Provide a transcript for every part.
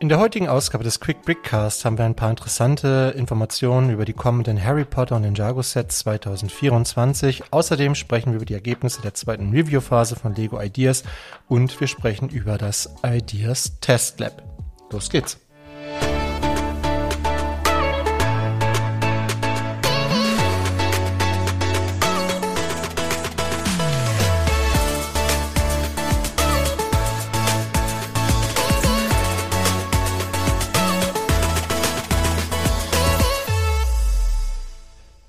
In der heutigen Ausgabe des Quick Brickcast haben wir ein paar interessante Informationen über die kommenden Harry Potter und Ninjago Sets 2024. Außerdem sprechen wir über die Ergebnisse der zweiten Review-Phase von Lego Ideas und wir sprechen über das Ideas Test Lab. Los geht's!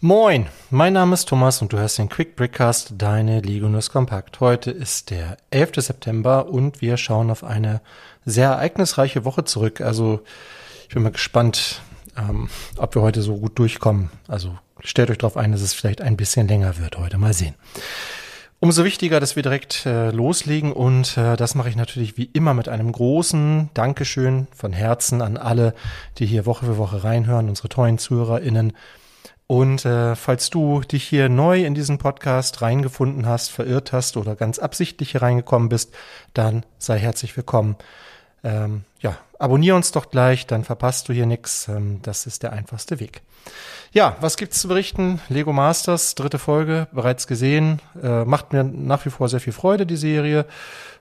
Moin, mein Name ist Thomas und du hörst den Quick Brickcast, deine Lego News Kompakt. Heute ist der 11. September und wir schauen auf eine sehr ereignisreiche Woche zurück. Also ich bin mal gespannt, ähm, ob wir heute so gut durchkommen. Also stellt euch darauf ein, dass es vielleicht ein bisschen länger wird heute. Mal sehen. Umso wichtiger, dass wir direkt äh, loslegen und äh, das mache ich natürlich wie immer mit einem großen Dankeschön von Herzen an alle, die hier Woche für Woche reinhören, unsere treuen ZuhörerInnen. Und äh, falls du dich hier neu in diesen Podcast reingefunden hast, verirrt hast oder ganz absichtlich hier reingekommen bist, dann sei herzlich willkommen. Ähm, ja, abonnier uns doch gleich, dann verpasst du hier nichts. Ähm, das ist der einfachste Weg. Ja, was gibt's zu berichten? Lego Masters, dritte Folge, bereits gesehen. Äh, macht mir nach wie vor sehr viel Freude, die Serie.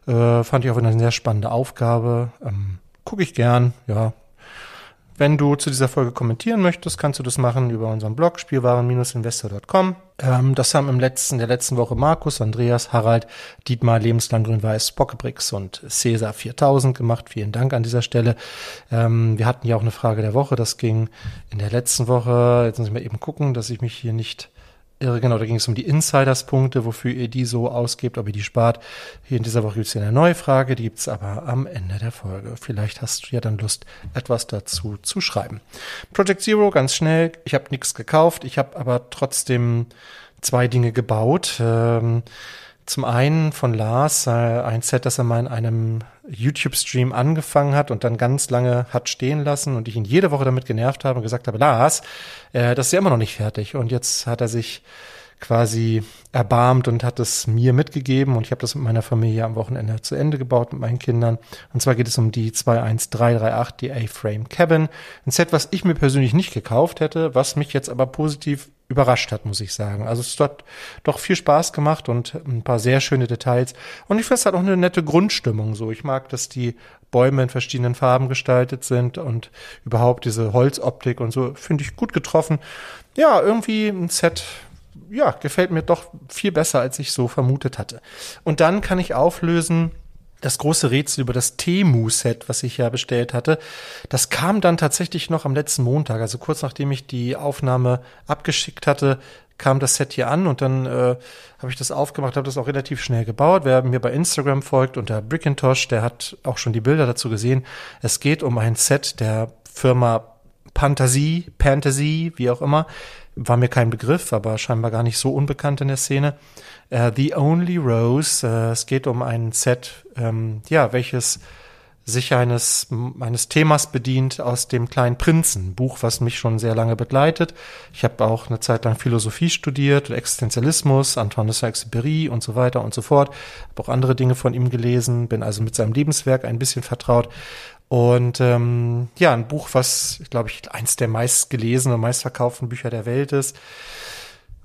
Äh, fand ich auch eine sehr spannende Aufgabe. Ähm, Gucke ich gern, ja, Wenn du zu dieser Folge kommentieren möchtest, kannst du das machen über unseren Blog spielwaren-investor.com. Ähm, das haben im letzten, der letzten Woche Markus, Andreas, Harald, Dietmar, Lebenslang Grün-Weiß, Bockebrix und Cäsar 4000 gemacht. Vielen Dank an dieser Stelle. Ähm, wir hatten ja auch eine Frage der Woche. Das ging in der letzten Woche. Jetzt muss ich mal eben gucken, dass ich mich hier nicht irre, genau, da ging es um die Insiders-Punkte, wofür ihr die so ausgebt, ob ihr die spart. Hier in dieser Woche gibt es eine neue Frage, die gibt's aber am Ende der Folge. Vielleicht hast du ja dann Lust, etwas dazu zu schreiben. Project Zero, ganz schnell, ich habe nichts gekauft, ich habe aber trotzdem zwei Dinge gebaut. Ähm, zum einen von Lars äh, ein Set, das er mal in einem YouTube-Stream angefangen hat und dann ganz lange hat stehen lassen und ich ihn jede Woche damit genervt habe und gesagt habe, Lars, äh, das ist ja immer noch nicht fertig. Und jetzt hat er sich quasi erbarmt und hat es mir mitgegeben und ich habe das mit meiner Familie am Wochenende zu Ende gebaut mit meinen Kindern. Und zwar geht es um die 21338, die A-Frame Cabin. Ein Set, was ich mir persönlich nicht gekauft hätte, was mich jetzt aber positiv überrascht hat, muss ich sagen. Also es hat doch viel Spaß gemacht und ein paar sehr schöne Details. Und ich finde, es hat auch eine nette Grundstimmung so. Ich mag, dass die Bäume in verschiedenen Farben gestaltet sind und überhaupt diese Holzoptik und so finde ich gut getroffen. Ja, irgendwie ein Set, ja, gefällt mir doch viel besser, als ich so vermutet hatte. Und dann kann ich auflösen, das große Rätsel über das Temu-Set, was ich ja bestellt hatte, das kam dann tatsächlich noch am letzten Montag, also kurz nachdem ich die Aufnahme abgeschickt hatte, kam das Set hier an und dann äh, habe ich das aufgemacht, habe das auch relativ schnell gebaut. Wer mir bei Instagram folgt unter Brickintosh, der hat auch schon die Bilder dazu gesehen. Es geht um ein Set der Firma Fantasie, Fantasy, wie auch immer. War mir kein Begriff, aber scheinbar gar nicht so unbekannt in der Szene. Uh, The Only Rose. Uh, es geht um ein Set, ähm, ja, welches sich eines, eines Themas bedient aus dem kleinen Prinzen, Buch, was mich schon sehr lange begleitet. Ich habe auch eine Zeit lang Philosophie studiert, Existenzialismus, Antoine de Saint-Exupéry und so weiter und so fort. Habe auch andere Dinge von ihm gelesen, bin also mit seinem Lebenswerk ein bisschen vertraut. Und ähm, ja, ein Buch, was, glaube ich, eins der meistgelesenen und meistverkauften Bücher der Welt ist.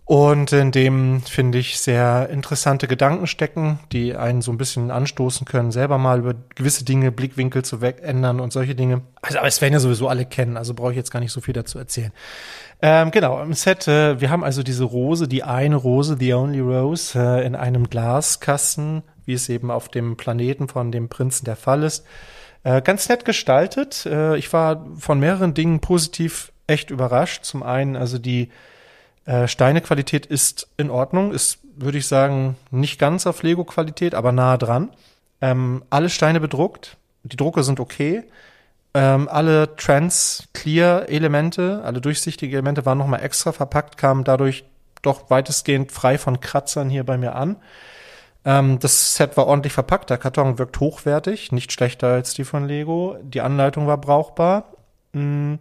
Und in dem finde ich sehr interessante Gedanken stecken, die einen so ein bisschen anstoßen können, selber mal über gewisse Dinge, Blickwinkel zu ändern und solche Dinge. Also, aber es werden ja sowieso alle kennen, also brauche ich jetzt gar nicht so viel dazu erzählen. Ähm, genau, im Set, äh, wir haben also diese Rose, die eine Rose, the only rose, äh, in einem Glaskasten, wie es eben auf dem Planeten von dem Prinzen der Fall ist. Äh, ganz nett gestaltet. Äh, ich war von mehreren Dingen positiv echt überrascht. Zum einen also die äh, Steinequalität ist in Ordnung, ist, würde ich sagen, nicht ganz auf Lego-Qualität, aber nahe dran. Ähm, alle Steine bedruckt, die Drucke sind okay. Ähm, alle Trans-Clear-Elemente, alle durchsichtige Elemente waren nochmal extra verpackt, kamen dadurch doch weitestgehend frei von Kratzern hier bei mir an. Ähm, das Set war ordentlich verpackt, der Karton wirkt hochwertig, nicht schlechter als die von Lego. Die Anleitung war brauchbar. Mm,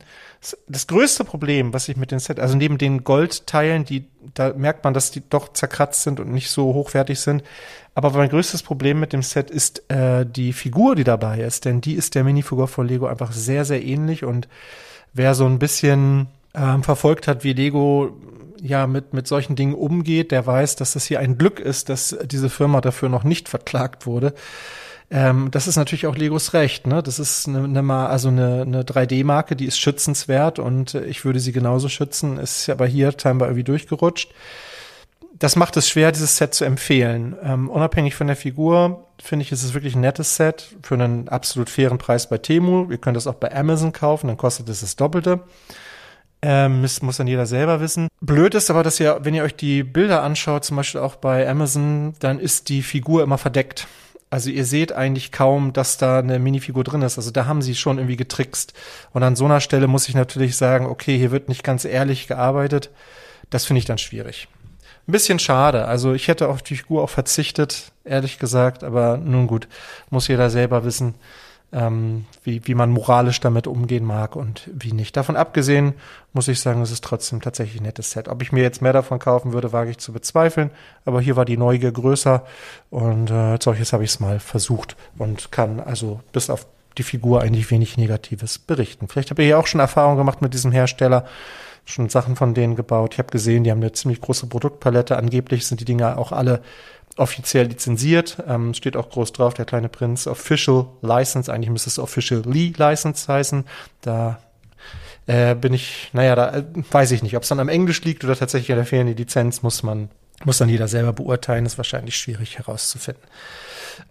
das größte Problem, was ich mit den Set, also neben den Goldteilen, die, da merkt man, dass die doch zerkratzt sind und nicht so hochwertig sind. Aber mein größtes Problem mit dem Set ist äh, die Figur, die dabei ist, denn die ist der Minifigur von Lego einfach sehr, sehr ähnlich und wer so ein bisschen ähm, verfolgt hat, wie Lego ja mit, mit solchen Dingen umgeht, der weiß, dass das hier ein Glück ist, dass diese Firma dafür noch nicht verklagt wurde. Ähm, das ist natürlich auch Legos Recht. Ne? Das ist eine, eine, also eine, eine 3D-Marke, die ist schützenswert und ich würde sie genauso schützen, ist aber hier scheinbar irgendwie durchgerutscht. Das macht es schwer, dieses Set zu empfehlen. Ähm, unabhängig von der Figur finde ich, ist es wirklich ein nettes Set für einen absolut fairen Preis bei Temu. Ihr könnt das auch bei Amazon kaufen, dann kostet es das Doppelte. Ähm, das muss dann jeder selber wissen. Blöd ist aber, dass ihr, wenn ihr euch die Bilder anschaut, zum Beispiel auch bei Amazon, dann ist die Figur immer verdeckt. Also ihr seht eigentlich kaum, dass da eine Minifigur drin ist. Also da haben sie schon irgendwie getrickst. Und an so einer Stelle muss ich natürlich sagen, okay, hier wird nicht ganz ehrlich gearbeitet. Das finde ich dann schwierig. Ein bisschen schade. Also ich hätte auf die Figur auch verzichtet, ehrlich gesagt. Aber nun gut, muss jeder selber wissen, ähm, wie, wie man moralisch damit umgehen mag und wie nicht. Davon abgesehen muss ich sagen, es ist trotzdem tatsächlich ein nettes Set. Ob ich mir jetzt mehr davon kaufen würde, wage ich zu bezweifeln. Aber hier war die Neugier größer und äh, solches habe ich es mal versucht und kann also bis auf die Figur eigentlich wenig Negatives berichten. Vielleicht habt ihr ja auch schon Erfahrung gemacht mit diesem Hersteller, schon Sachen von denen gebaut. Ich habe gesehen, die haben eine ziemlich große Produktpalette. Angeblich sind die Dinger auch alle offiziell lizenziert. Ähm, steht auch groß drauf, der kleine Prinz. Official License. Eigentlich müsste es Officially License heißen. Da äh, bin ich, naja, da äh, weiß ich nicht, ob es dann am Englisch liegt oder tatsächlich an der fehlenden Lizenz, muss man, muss dann jeder selber beurteilen, ist wahrscheinlich schwierig herauszufinden.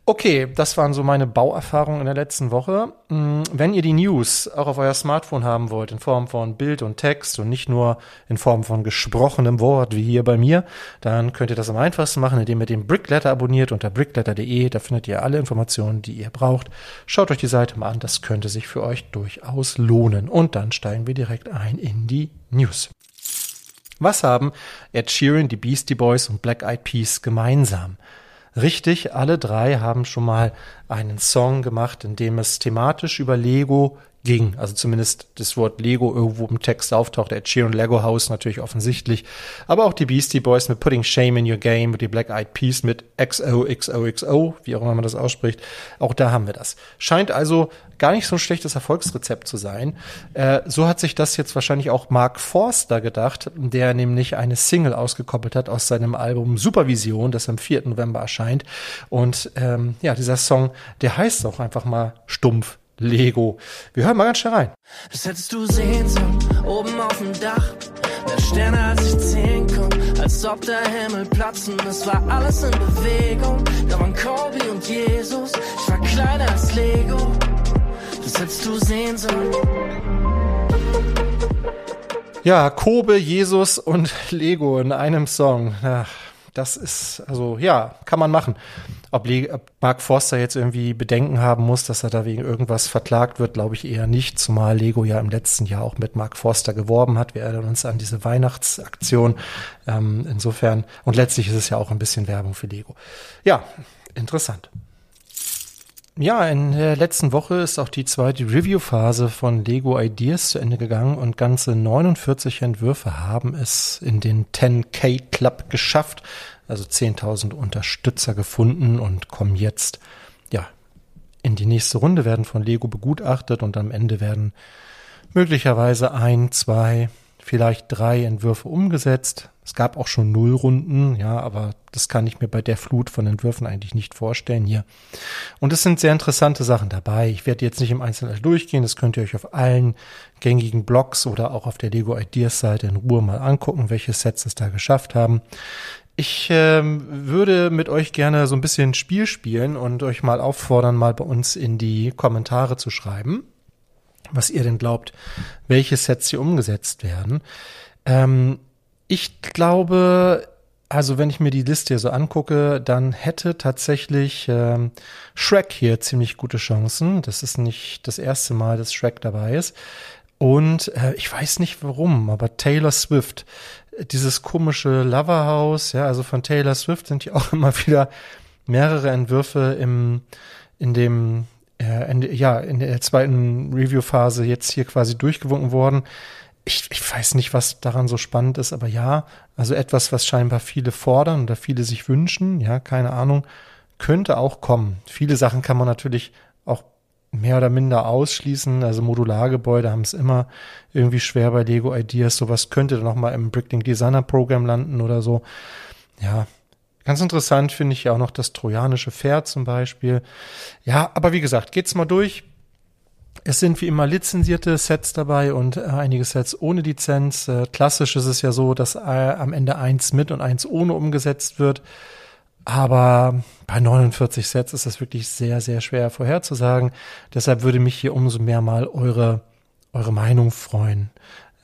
Okay, das waren so meine Bauerfahrungen in der letzten Woche. Mm, wenn ihr die News auch auf euer Smartphone haben wollt, in Form von Bild und Text und nicht nur in Form von gesprochenem Wort wie hier bei mir, dann könnt ihr das am einfachsten machen, indem ihr den Brickletter abonniert unter brickletter.de. Da findet ihr alle Informationen, die ihr braucht. Schaut euch die Seite mal an, das könnte sich für euch durchaus lohnen. Und dann steigen wir direkt ein in die News. Was haben Ed Sheeran, die Beastie Boys und Black Eyed Peas gemeinsam? Richtig, alle drei haben schon mal einen Song gemacht, in dem es thematisch über Lego ging. Also zumindest das Wort Lego irgendwo im Text auftaucht. Ed Sheeran Lego House natürlich offensichtlich. Aber auch die Beastie Boys mit Putting Shame in Your Game die Black Eyed Peas mit XOXOXO, wie auch immer man das ausspricht. Auch da haben wir das. Scheint also gar nicht so ein schlechtes Erfolgsrezept zu sein. Äh, so hat sich das jetzt wahrscheinlich auch Mark Forster gedacht, der nämlich eine Single ausgekoppelt hat aus seinem Album Supervision, das am 4. November erscheint. Und ähm, ja, dieser Song, der heißt auch einfach mal stumpf Lego. Wir hören mal ganz schnell rein. Das hättest du sehen sollen, oben auf dem Dach. Mehr Sterne als ich zählen konnte, als ob der Himmel platzen. Es war alles in Bewegung. Da waren Kobe und Jesus. Ich war kleiner als Lego. Das hättest du sehen sollen. Ja, Kobe, Jesus und Lego in einem Song. Ach, das ist, also ja, kann man machen. Ob, ob Mark Forster jetzt irgendwie Bedenken haben muss, dass er da wegen irgendwas verklagt wird, glaube ich eher nicht, zumal Lego ja im letzten Jahr auch mit Mark Forster geworben hat. Wir erinnern uns an diese Weihnachtsaktion. Ähm, insofern, und letztlich ist es ja auch ein bisschen Werbung für Lego. Ja, interessant. Ja, in der letzten Woche ist auch die zweite Review-Phase von Lego Ideas zu Ende gegangen und ganze 49 Entwürfe haben es in den 10K Club geschafft, also 10.000 Unterstützer gefunden und kommen jetzt, ja, in die nächste Runde, werden von Lego begutachtet und am Ende werden möglicherweise ein, zwei, vielleicht drei Entwürfe umgesetzt. Es gab auch schon Nullrunden, ja, aber das kann ich mir bei der Flut von Entwürfen eigentlich nicht vorstellen hier. Und es sind sehr interessante Sachen dabei. Ich werde jetzt nicht im Einzelnen durchgehen. Das könnt ihr euch auf allen gängigen Blogs oder auch auf der Lego Ideas Seite in Ruhe mal angucken, welche Sets es da geschafft haben. Ich ähm, würde mit euch gerne so ein bisschen Spiel spielen und euch mal auffordern, mal bei uns in die Kommentare zu schreiben, was ihr denn glaubt, welche Sets hier umgesetzt werden. Ähm, ich glaube, also wenn ich mir die Liste hier so angucke, dann hätte tatsächlich ähm, Shrek hier ziemlich gute Chancen. Das ist nicht das erste Mal, dass Shrek dabei ist. Und äh, ich weiß nicht warum, aber Taylor Swift, dieses komische Loverhouse, ja, also von Taylor Swift sind ja auch immer wieder mehrere Entwürfe im, in dem, äh, in, ja, in der zweiten Review-Phase jetzt hier quasi durchgewunken worden ich, ich weiß nicht, was daran so spannend ist, aber ja, also etwas, was scheinbar viele fordern oder viele sich wünschen, ja, keine Ahnung, könnte auch kommen. Viele Sachen kann man natürlich auch mehr oder minder ausschließen. Also Modulargebäude haben es immer irgendwie schwer bei Lego Ideas. Sowas könnte dann noch mal im Bricklink Designer Programm landen oder so. Ja, ganz interessant finde ich ja auch noch das trojanische Pferd zum Beispiel. Ja, aber wie gesagt, geht's mal durch. Es sind wie immer lizenzierte Sets dabei und äh, einige Sets ohne Lizenz. Äh, klassisch ist es ja so, dass äh, am Ende eins mit und eins ohne umgesetzt wird. Aber bei 49 Sets ist das wirklich sehr, sehr schwer vorherzusagen. Deshalb würde mich hier umso mehr mal eure, eure Meinung freuen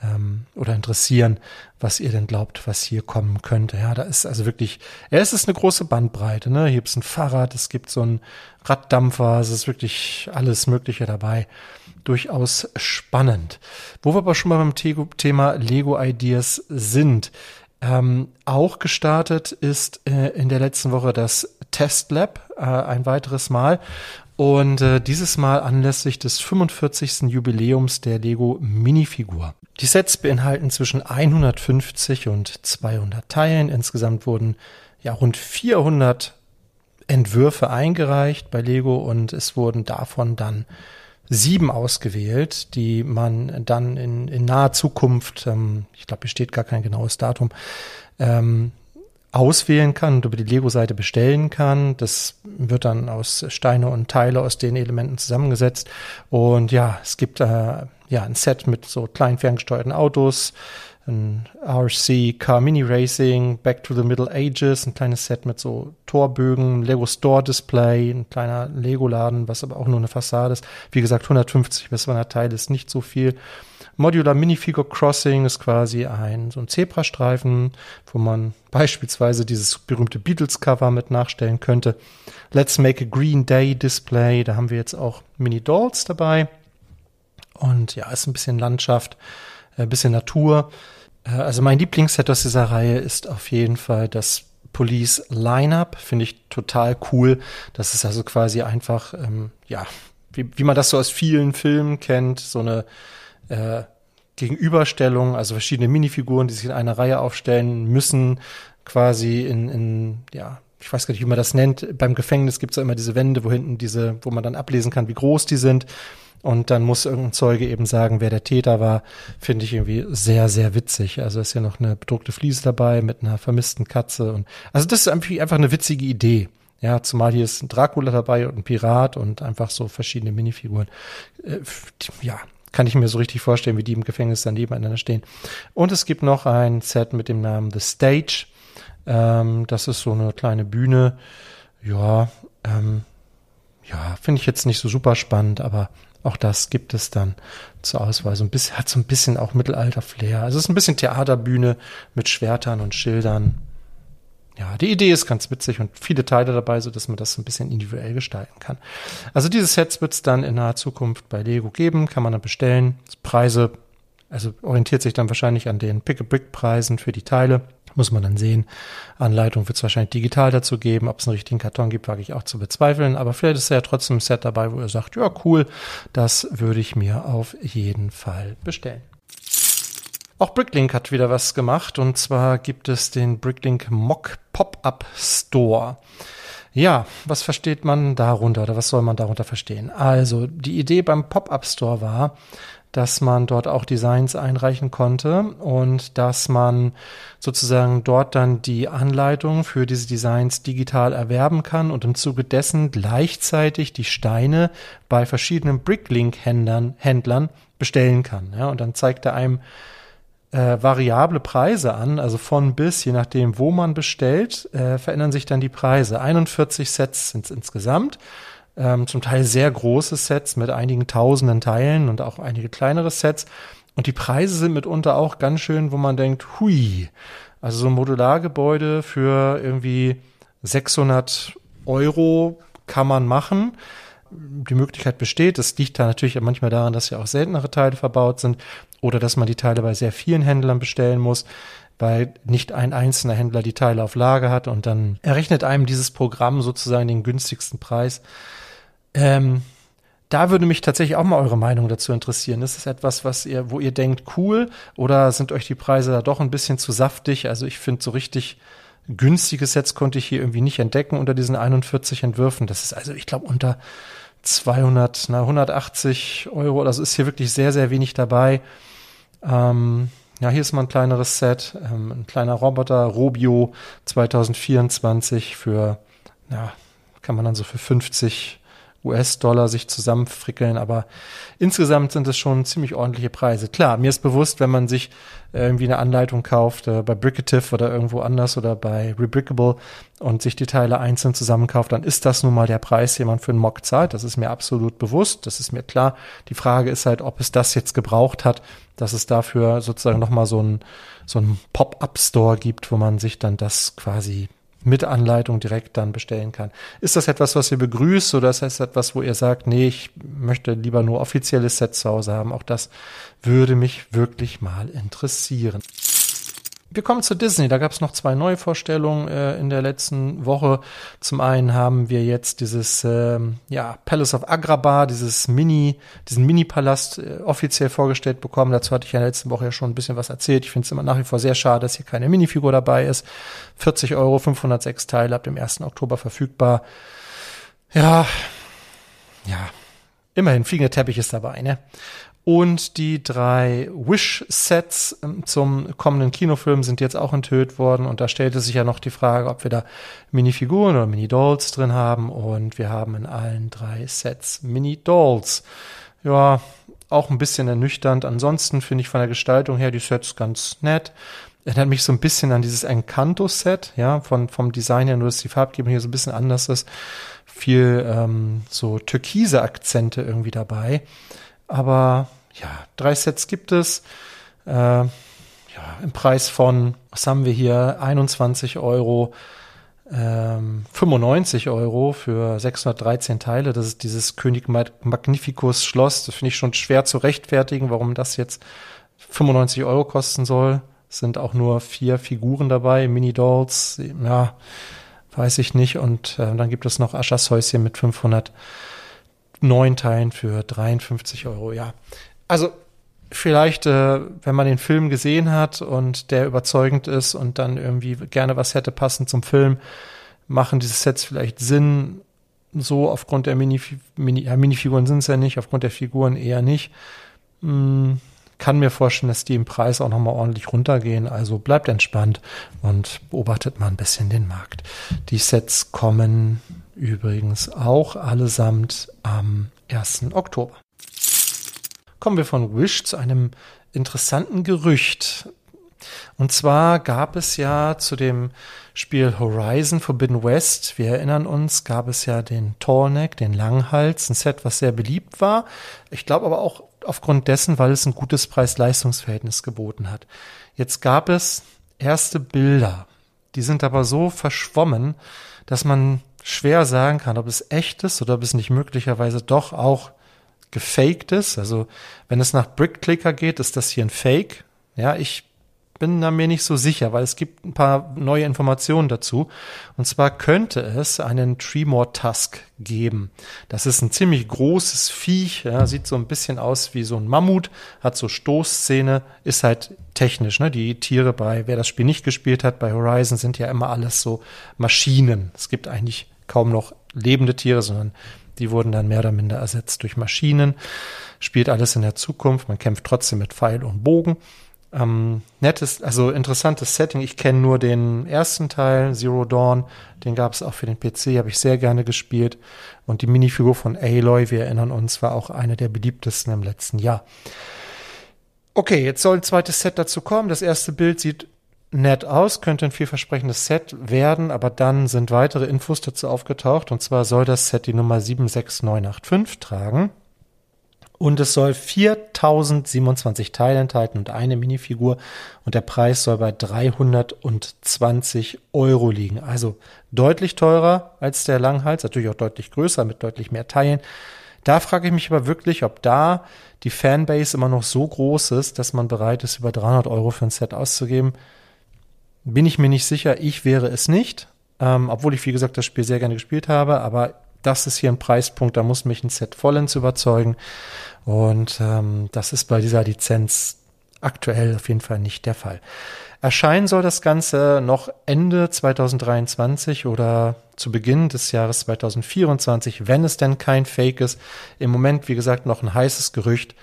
ähm, oder interessieren, was ihr denn glaubt, was hier kommen könnte. Ja, da ist also wirklich, ja, es ist eine große Bandbreite. Ne? Hier gibt es ein Fahrrad, es gibt so ein Raddampfer, es ist wirklich alles Mögliche dabei. Durchaus spannend. Wo wir aber schon mal beim Thema Lego Ideas sind. Ähm, auch gestartet ist äh, in der letzten Woche das Test Lab äh, ein weiteres Mal. Und äh, dieses Mal anlässlich des 45. Jubiläums der Lego Minifigur. Die Sets beinhalten zwischen 150 und 200 Teilen. Insgesamt wurden ja rund 400 Entwürfe eingereicht bei Lego und es wurden davon dann sieben ausgewählt, die man dann in, in naher Zukunft, ähm, ich glaube, hier steht gar kein genaues Datum, ähm, auswählen kann und über die Lego-Seite bestellen kann. Das wird dann aus Steine und Teile aus den Elementen zusammengesetzt. Und ja, es gibt äh, ja ein Set mit so kleinen ferngesteuerten Autos, ein RC Car Mini Racing, Back to the Middle Ages, ein kleines Set mit so Torbögen, Lego Store Display, ein kleiner Lego-Laden, was aber auch nur eine Fassade ist. Wie gesagt, 150 bis 200 Teile ist nicht so viel. Modular Minifigure Crossing ist quasi ein so ein Zebrastreifen, wo man beispielsweise dieses berühmte Beatles-Cover mit nachstellen könnte. Let's Make a Green Day Display, da haben wir jetzt auch Mini-Dolls dabei. Und ja, ist ein bisschen Landschaft, ein äh, bisschen Natur. Äh, also mein Lieblingsset aus dieser Reihe ist auf jeden Fall das Police Lineup. Finde ich total cool. Das ist also quasi einfach, ähm, ja, wie, wie man das so aus vielen Filmen kennt, so eine äh, Gegenüberstellung, also verschiedene Minifiguren, die sich in einer Reihe aufstellen müssen, quasi in, in ja, ich weiß gar nicht, wie man das nennt. Beim Gefängnis gibt es ja immer diese Wände, wo hinten diese, wo man dann ablesen kann, wie groß die sind. Und dann muss irgendein Zeuge eben sagen, wer der Täter war. Finde ich irgendwie sehr, sehr witzig. Also ist ja noch eine bedruckte Fliese dabei mit einer vermissten Katze. Und also das ist einfach eine witzige Idee. Ja, zumal hier ist ein Dracula dabei und ein Pirat und einfach so verschiedene Minifiguren. Äh, ja, kann ich mir so richtig vorstellen, wie die im Gefängnis dann nebeneinander stehen. Und es gibt noch ein Set mit dem Namen The Stage. Ähm, das ist so eine kleine Bühne. Ja, ähm, ja, finde ich jetzt nicht so super spannend, aber auch das gibt es dann zur Auswahl. So ein bisschen, hat so ein bisschen auch Mittelalter-Flair. Also es ist ein bisschen Theaterbühne mit Schwertern und Schildern ja, die Idee ist ganz witzig und viele Teile dabei, so dass man das ein bisschen individuell gestalten kann. Also diese Sets wird es dann in naher Zukunft bei Lego geben, kann man dann bestellen. Preise, also orientiert sich dann wahrscheinlich an den Pick-a-Brick-Preisen für die Teile. Muss man dann sehen. Anleitung wird es wahrscheinlich digital dazu geben. Ob es einen richtigen Karton gibt, wage ich auch zu bezweifeln. Aber vielleicht ist ja trotzdem ein Set dabei, wo ihr sagt, ja, cool, das würde ich mir auf jeden Fall bestellen. Auch Bricklink hat wieder was gemacht und zwar gibt es den Bricklink Mock Pop-up Store. Ja, was versteht man darunter oder was soll man darunter verstehen? Also, die Idee beim Pop-up Store war, dass man dort auch Designs einreichen konnte und dass man sozusagen dort dann die Anleitung für diese Designs digital erwerben kann und im Zuge dessen gleichzeitig die Steine bei verschiedenen Bricklink-Händlern Händlern bestellen kann. Ja, und dann zeigt er einem äh, variable Preise an, also von bis, je nachdem, wo man bestellt, äh, verändern sich dann die Preise. 41 Sets sind es insgesamt, ähm, zum Teil sehr große Sets mit einigen tausenden Teilen und auch einige kleinere Sets. Und die Preise sind mitunter auch ganz schön, wo man denkt, hui, also so ein Modulargebäude für irgendwie 600 Euro kann man machen die Möglichkeit besteht. Das liegt da natürlich manchmal daran, dass ja auch seltenere Teile verbaut sind oder dass man die Teile bei sehr vielen Händlern bestellen muss, weil nicht ein einzelner Händler die Teile auf Lager hat und dann errechnet einem dieses Programm sozusagen den günstigsten Preis. Ähm, da würde mich tatsächlich auch mal eure Meinung dazu interessieren. Ist es etwas, was ihr, wo ihr denkt, cool, oder sind euch die Preise da doch ein bisschen zu saftig? Also ich finde so richtig günstige Sets konnte ich hier irgendwie nicht entdecken unter diesen 41 Entwürfen. Das ist also, ich glaube, unter 200, na, 180 Euro. Das ist hier wirklich sehr, sehr wenig dabei. Ähm, ja, hier ist mal ein kleineres Set, ähm, ein kleiner Roboter, Robio 2024 für, ja, kann man dann so für 50 US-Dollar sich zusammenfrickeln, aber insgesamt sind es schon ziemlich ordentliche Preise. Klar, mir ist bewusst, wenn man sich irgendwie eine Anleitung kauft, äh, bei Brickative oder irgendwo anders oder bei Rebrickable und sich die Teile einzeln zusammenkauft, dann ist das nun mal der Preis, den man für einen Mock zahlt. Das ist mir absolut bewusst, das ist mir klar. Die Frage ist halt, ob es das jetzt gebraucht hat, dass es dafür sozusagen nochmal so ein, so Pop-up-Store gibt, wo man sich dann das quasi mit Anleitung direkt dann bestellen kann. Ist das etwas, was ihr begrüßt oder ist das etwas, wo ihr sagt, nee, ich möchte lieber nur offizielles Set zu Hause haben? Auch das würde mich wirklich mal interessieren. Wir kommen zu Disney. Da gab es noch zwei neue Vorstellungen äh, in der letzten Woche. Zum einen haben wir jetzt dieses ähm, ja, Palace of Agrabah, dieses Mini, diesen Mini-Palast äh, offiziell vorgestellt bekommen. Dazu hatte ich ja letzten Woche ja schon ein bisschen was erzählt. Ich finde es immer nach wie vor sehr schade, dass hier keine Minifigur dabei ist. 40 Euro, 506 Teile ab dem 1. Oktober verfügbar. Ja, ja, immerhin, fliegender Teppich ist dabei, ne? Und die drei Wish-Sets ähm, zum kommenden Kinofilm sind jetzt auch enthüllt worden. Und da stellte sich ja noch die Frage, ob wir da Minifiguren oder Mini-Dolls drin haben. Und wir haben in allen drei Sets Mini-Dolls. Ja, auch ein bisschen ernüchternd. Ansonsten finde ich von der Gestaltung her die Sets ganz nett. Erinnert mich so ein bisschen an dieses Encanto-Set, ja, von, vom Design her, nur dass die Farbgebung hier so ein bisschen anders ist. Viel ähm, so türkise Akzente irgendwie dabei. Aber ja, drei Sets gibt es. Äh, ja, im Preis von, was haben wir hier? 21 Euro, ähm, 95 Euro für 613 Teile. Das ist dieses König Magnificus Schloss. Das finde ich schon schwer zu rechtfertigen, warum das jetzt 95 Euro kosten soll. Es sind auch nur vier Figuren dabei, Mini-Dolls, ja, weiß ich nicht. Und äh, dann gibt es noch Aschers Häuschen mit 509 Teilen für 53 Euro. Ja, also vielleicht, äh, wenn man den Film gesehen hat und der überzeugend ist und dann irgendwie gerne was hätte passend zum Film, machen diese Sets vielleicht Sinn. So aufgrund der Minif Mini, ja, Minifiguren sind es ja nicht, aufgrund der Figuren eher nicht. Hm, kann mir vorstellen, dass die im Preis auch nochmal ordentlich runtergehen. Also bleibt entspannt und beobachtet mal ein bisschen den Markt. Die Sets kommen übrigens auch allesamt am 1. Oktober kommen wir von Wish zu einem interessanten Gerücht. Und zwar gab es ja zu dem Spiel Horizon Forbidden West, wir erinnern uns, gab es ja den Tallneck, den Langhals, ein Set, was sehr beliebt war. Ich glaube aber auch aufgrund dessen, weil es ein gutes Preis-Leistungs-Verhältnis geboten hat. Jetzt gab es erste Bilder, die sind aber so verschwommen, dass man schwer sagen kann, ob es echt ist oder ob es nicht möglicherweise doch auch gefaked ist. Also wenn es nach Brickclicker geht, ist das hier ein Fake. Ja, ich bin da mir nicht so sicher, weil es gibt ein paar neue Informationen dazu. Und zwar könnte es einen Tremor Tusk geben. Das ist ein ziemlich großes Viech, ja, sieht so ein bisschen aus wie so ein Mammut, hat so Stoßszene, ist halt technisch. Ne? Die Tiere bei, wer das Spiel nicht gespielt hat, bei Horizon sind ja immer alles so Maschinen. Es gibt eigentlich kaum noch lebende Tiere, sondern die wurden dann mehr oder minder ersetzt durch Maschinen. Spielt alles in der Zukunft. Man kämpft trotzdem mit Pfeil und Bogen. Ähm, nettes, also interessantes Setting. Ich kenne nur den ersten Teil, Zero Dawn. Den gab es auch für den PC, habe ich sehr gerne gespielt. Und die Minifigur von Aloy, wir erinnern uns, war auch eine der beliebtesten im letzten Jahr. Okay, jetzt soll ein zweites Set dazu kommen. Das erste Bild sieht nett aus, könnte ein vielversprechendes Set werden, aber dann sind weitere Infos dazu aufgetaucht und zwar soll das Set die Nummer 76985 tragen und es soll 4027 Teile enthalten und eine Minifigur und der Preis soll bei 320 Euro liegen. Also deutlich teurer als der Langhals, natürlich auch deutlich größer mit deutlich mehr Teilen. Da frage ich mich aber wirklich, ob da die Fanbase immer noch so groß ist, dass man bereit ist, über 300 Euro für ein Set auszugeben. Bin ich mir nicht sicher, ich wäre es nicht. Ähm, obwohl ich, wie gesagt, das Spiel sehr gerne gespielt habe, aber das ist hier ein Preispunkt, da muss mich ein Set vollends überzeugen. Und ähm, das ist bei dieser Lizenz aktuell auf jeden Fall nicht der Fall. Erscheinen soll das Ganze noch Ende 2023 oder zu Beginn des Jahres 2024, wenn es denn kein Fake ist. Im Moment, wie gesagt, noch ein heißes Gerücht.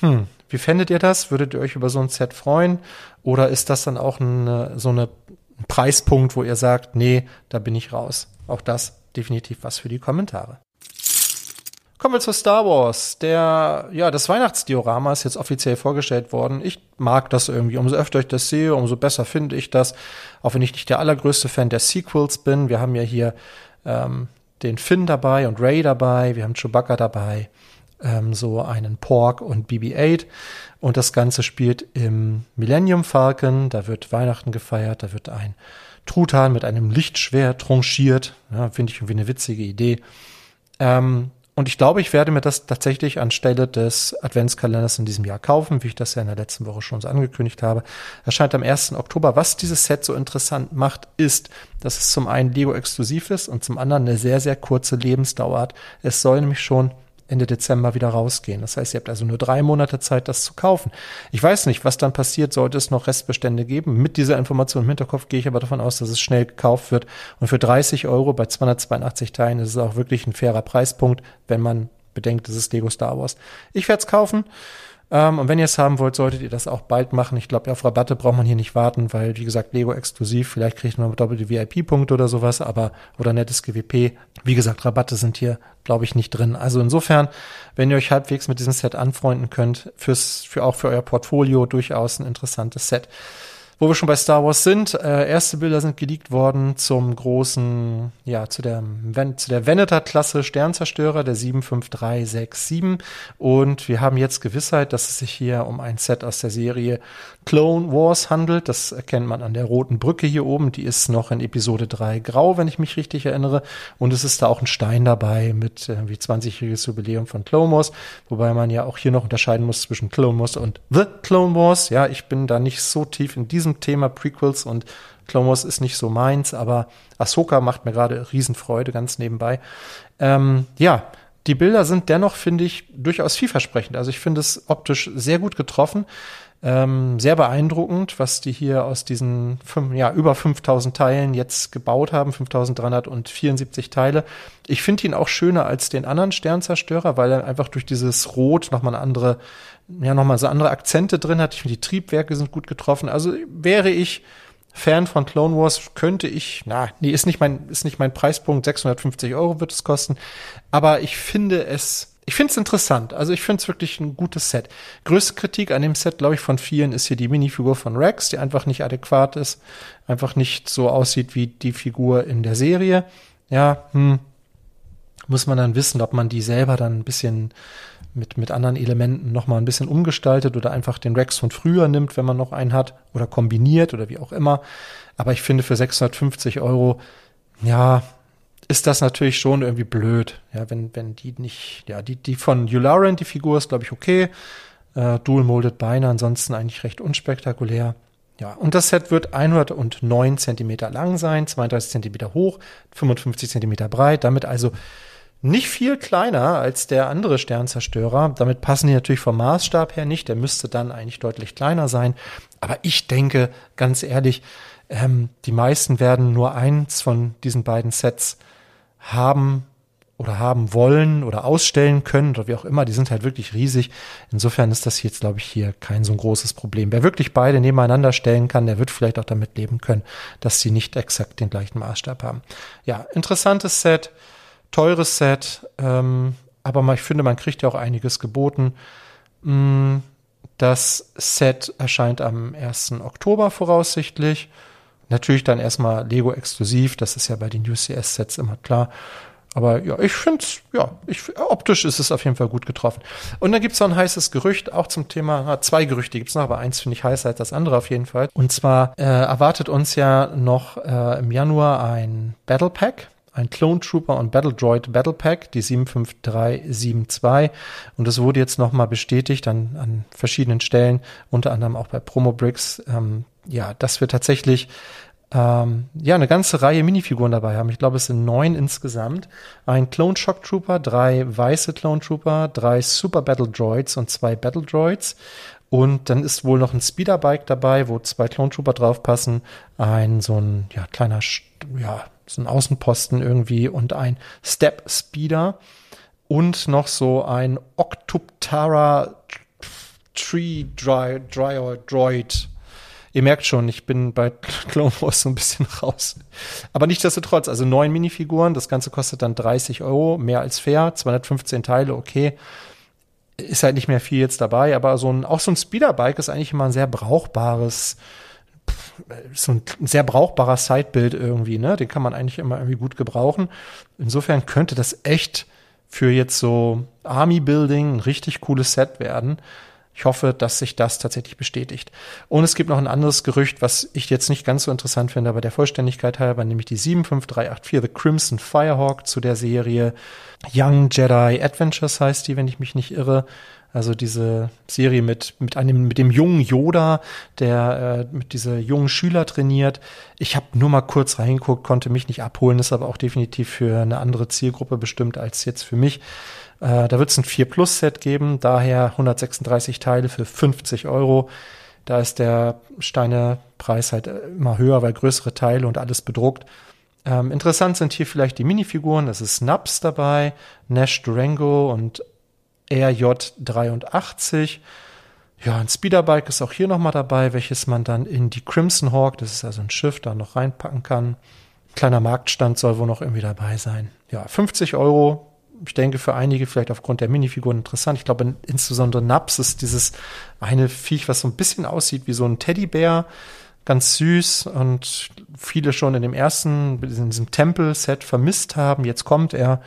Hm, wie fändet ihr das? Würdet ihr euch über so ein Set freuen? Oder ist das dann auch eine, so eine, ein Preispunkt, wo ihr sagt, nee, da bin ich raus? Auch das definitiv was für die Kommentare. Kommen wir zu Star Wars. Der, ja, das Weihnachtsdiorama ist jetzt offiziell vorgestellt worden. Ich mag das irgendwie. Umso öfter ich das sehe, umso besser finde ich das. Auch wenn ich nicht der allergrößte Fan der Sequels bin. Wir haben ja hier ähm, den Finn dabei und Ray dabei. Wir haben Chewbacca dabei ähm, so einen Pork und BB-8. Und das Ganze spielt im Millennium Falcon. Da wird Weihnachten gefeiert. Da wird ein Truthahn mit einem Lichtschwert tranchiert. Ja, Finde ich irgendwie eine witzige Idee. Ähm, und ich glaube, ich werde mir das tatsächlich anstelle des Adventskalenders in diesem Jahr kaufen, wie ich das ja in der letzten Woche schon so angekündigt habe. Erscheint am 1. Oktober. Was dieses Set so interessant macht, ist, dass es zum einen Lego exklusiv ist und zum anderen eine sehr, sehr kurze Lebensdauer hat. Es soll nämlich schon Ende Dezember wieder rausgehen. Das heißt, ihr habt also nur drei Monate Zeit, das zu kaufen. Ich weiß nicht, was dann passiert, sollte es noch Restbestände geben. Mit dieser Information im Hinterkopf gehe ich aber davon aus, dass es schnell gekauft wird. Und für 30 Euro bei 282 Teilen ist es auch wirklich ein fairer Preispunkt, wenn man bedenkt, das ist Lego Star Wars. Ich werde es kaufen. Ähm, und wenn ihr es haben wollt, solltet ihr das auch bald machen. Ich glaube, auf Rabatte braucht man hier nicht warten, weil, wie gesagt, Lego exklusiv, vielleicht kriegt man doppelte VIP-Punkte oder sowas, aber, oder nettes GWP. Wie gesagt, Rabatte sind hier, glaube ich, nicht drin. Also insofern, wenn ihr euch halbwegs mit diesem Set anfreunden könnt, fürs, für auch für euer Portfolio durchaus ein interessantes Set. Wo wir schon bei Star Wars sind, äh, erste Bilder sind geleakt worden zum großen, ja, zu der, zu der Veneter-Klasse Sternzerstörer, der 75367. Und wir haben jetzt Gewissheit, dass es sich hier um ein Set aus der Serie Clone Wars handelt. Das erkennt man an der roten Brücke hier oben. Die ist noch in Episode 3 grau, wenn ich mich richtig erinnere. Und es ist da auch ein Stein dabei mit äh, wie 20-jähriges Jubiläum von Clone Wars. Wobei man ja auch hier noch unterscheiden muss zwischen Clone Wars und The Clone Wars. Ja, ich bin da nicht so tief in diesem Thema Prequels und Clone Wars ist nicht so meins, aber Ahsoka macht mir gerade Riesenfreude, ganz nebenbei. Ähm, ja, die Bilder sind dennoch, finde ich, durchaus vielversprechend. Also ich finde es optisch sehr gut getroffen. Ähm, sehr beeindruckend, was die hier aus diesen fünf, ja, über 5000 Teilen jetzt gebaut haben, 5374 Teile. Ich finde ihn auch schöner als den anderen Sternzerstörer, weil er einfach durch dieses Rot nochmal andere, ja, nochmal so andere Akzente drin hat. Ich finde, die Triebwerke sind gut getroffen. Also wäre ich Fan von Clone Wars, könnte ich, na, nee, ist nicht mein, ist nicht mein Preispunkt. 650 Euro wird es kosten. Aber ich finde es, ich finde es interessant. Also ich finde es wirklich ein gutes Set. Größte Kritik an dem Set, glaube ich, von vielen ist hier die Minifigur von Rex, die einfach nicht adäquat ist, einfach nicht so aussieht wie die Figur in der Serie. Ja, hm, muss man dann wissen, ob man die selber dann ein bisschen mit, mit anderen Elementen noch mal ein bisschen umgestaltet oder einfach den Rex von früher nimmt, wenn man noch einen hat oder kombiniert oder wie auch immer. Aber ich finde für 650 Euro, ja, ist das natürlich schon irgendwie blöd. Ja, wenn, wenn die nicht, ja, die, die von Yularen, die Figur ist, glaube ich, okay. Äh, Dual Molded Beine, ansonsten eigentlich recht unspektakulär. Ja, und das Set wird 109 Zentimeter lang sein, 32 Zentimeter hoch, 55 Zentimeter breit, damit also nicht viel kleiner als der andere Sternzerstörer. Damit passen die natürlich vom Maßstab her nicht. Der müsste dann eigentlich deutlich kleiner sein. Aber ich denke, ganz ehrlich, ähm, die meisten werden nur eins von diesen beiden Sets haben oder haben wollen oder ausstellen können oder wie auch immer, die sind halt wirklich riesig. Insofern ist das jetzt, glaube ich, hier kein so ein großes Problem. Wer wirklich beide nebeneinander stellen kann, der wird vielleicht auch damit leben können, dass sie nicht exakt den gleichen Maßstab haben. Ja, interessantes Set, teures Set, ähm, aber ich finde, man kriegt ja auch einiges geboten. Mm, das Set erscheint am 1. Oktober voraussichtlich. Natürlich dann erstmal Lego exklusiv, das ist ja bei den UCS-Sets immer klar. Aber ja, ich finde ja, ich, optisch ist es auf jeden Fall gut getroffen. Und dann gibt es noch ein heißes Gerücht, auch zum Thema, na, zwei Gerüchte gibt es noch, aber eins finde ich heißer als das andere auf jeden Fall. Und zwar äh, erwartet uns ja noch äh, im Januar ein Battle Pack ein Clone Trooper und Battle Droid Battle Pack, die 75372. Und das wurde jetzt nochmal bestätigt an, an verschiedenen Stellen, unter anderem auch bei Promo Bricks, ähm, ja, dass wir tatsächlich ähm, ja eine ganze Reihe Minifiguren dabei haben. Ich glaube, es sind neun insgesamt. Ein Clone Shock Trooper, drei weiße Clone Trooper, drei Super Battle Droids und zwei Battle Droids. Und dann ist wohl noch ein Speederbike dabei, wo zwei Clone Trooper draufpassen, ein so ein ja, kleiner, ja, so ein Außenposten irgendwie und ein Step Speeder und noch so ein Octoptara Tree Dry, Dry Droid Ihr merkt schon, ich bin bei Clone Wars so ein bisschen raus. Aber nichtsdestotrotz, also neun Minifiguren, das Ganze kostet dann 30 Euro, mehr als fair, 215 Teile, okay. Ist halt nicht mehr viel jetzt dabei, aber so ein, auch so ein Speederbike ist eigentlich immer ein sehr brauchbares, so ein sehr brauchbarer Sidebild irgendwie, ne? Den kann man eigentlich immer irgendwie gut gebrauchen. Insofern könnte das echt für jetzt so Army Building ein richtig cooles Set werden. Ich hoffe, dass sich das tatsächlich bestätigt. Und es gibt noch ein anderes Gerücht, was ich jetzt nicht ganz so interessant finde, aber der Vollständigkeit halber, nämlich die 75384 The Crimson Firehawk zu der Serie Young Jedi Adventures heißt die, wenn ich mich nicht irre. Also diese Serie mit, mit einem, mit dem jungen Yoda, der äh, mit diese jungen Schüler trainiert. Ich habe nur mal kurz reingeguckt, konnte mich nicht abholen, ist aber auch definitiv für eine andere Zielgruppe bestimmt als jetzt für mich. Äh, da wird es ein 4 Plus Set geben, daher 136 Teile für 50 Euro. Da ist der Steinepreis halt immer höher, weil größere Teile und alles bedruckt. Ähm, interessant sind hier vielleicht die Minifiguren. Es ist Naps dabei, Nash Durango und RJ83. Ja, ein Speederbike ist auch hier nochmal dabei, welches man dann in die Crimson Hawk, das ist also ein Schiff, da noch reinpacken kann. Kleiner Marktstand soll wohl noch irgendwie dabei sein. Ja, 50 Euro. Ich denke für einige vielleicht aufgrund der Minifiguren interessant. Ich glaube insbesondere Naps ist dieses eine Viech, was so ein bisschen aussieht wie so ein Teddybär. Ganz süß und viele schon in dem ersten, in diesem Tempel-Set vermisst haben. Jetzt kommt er.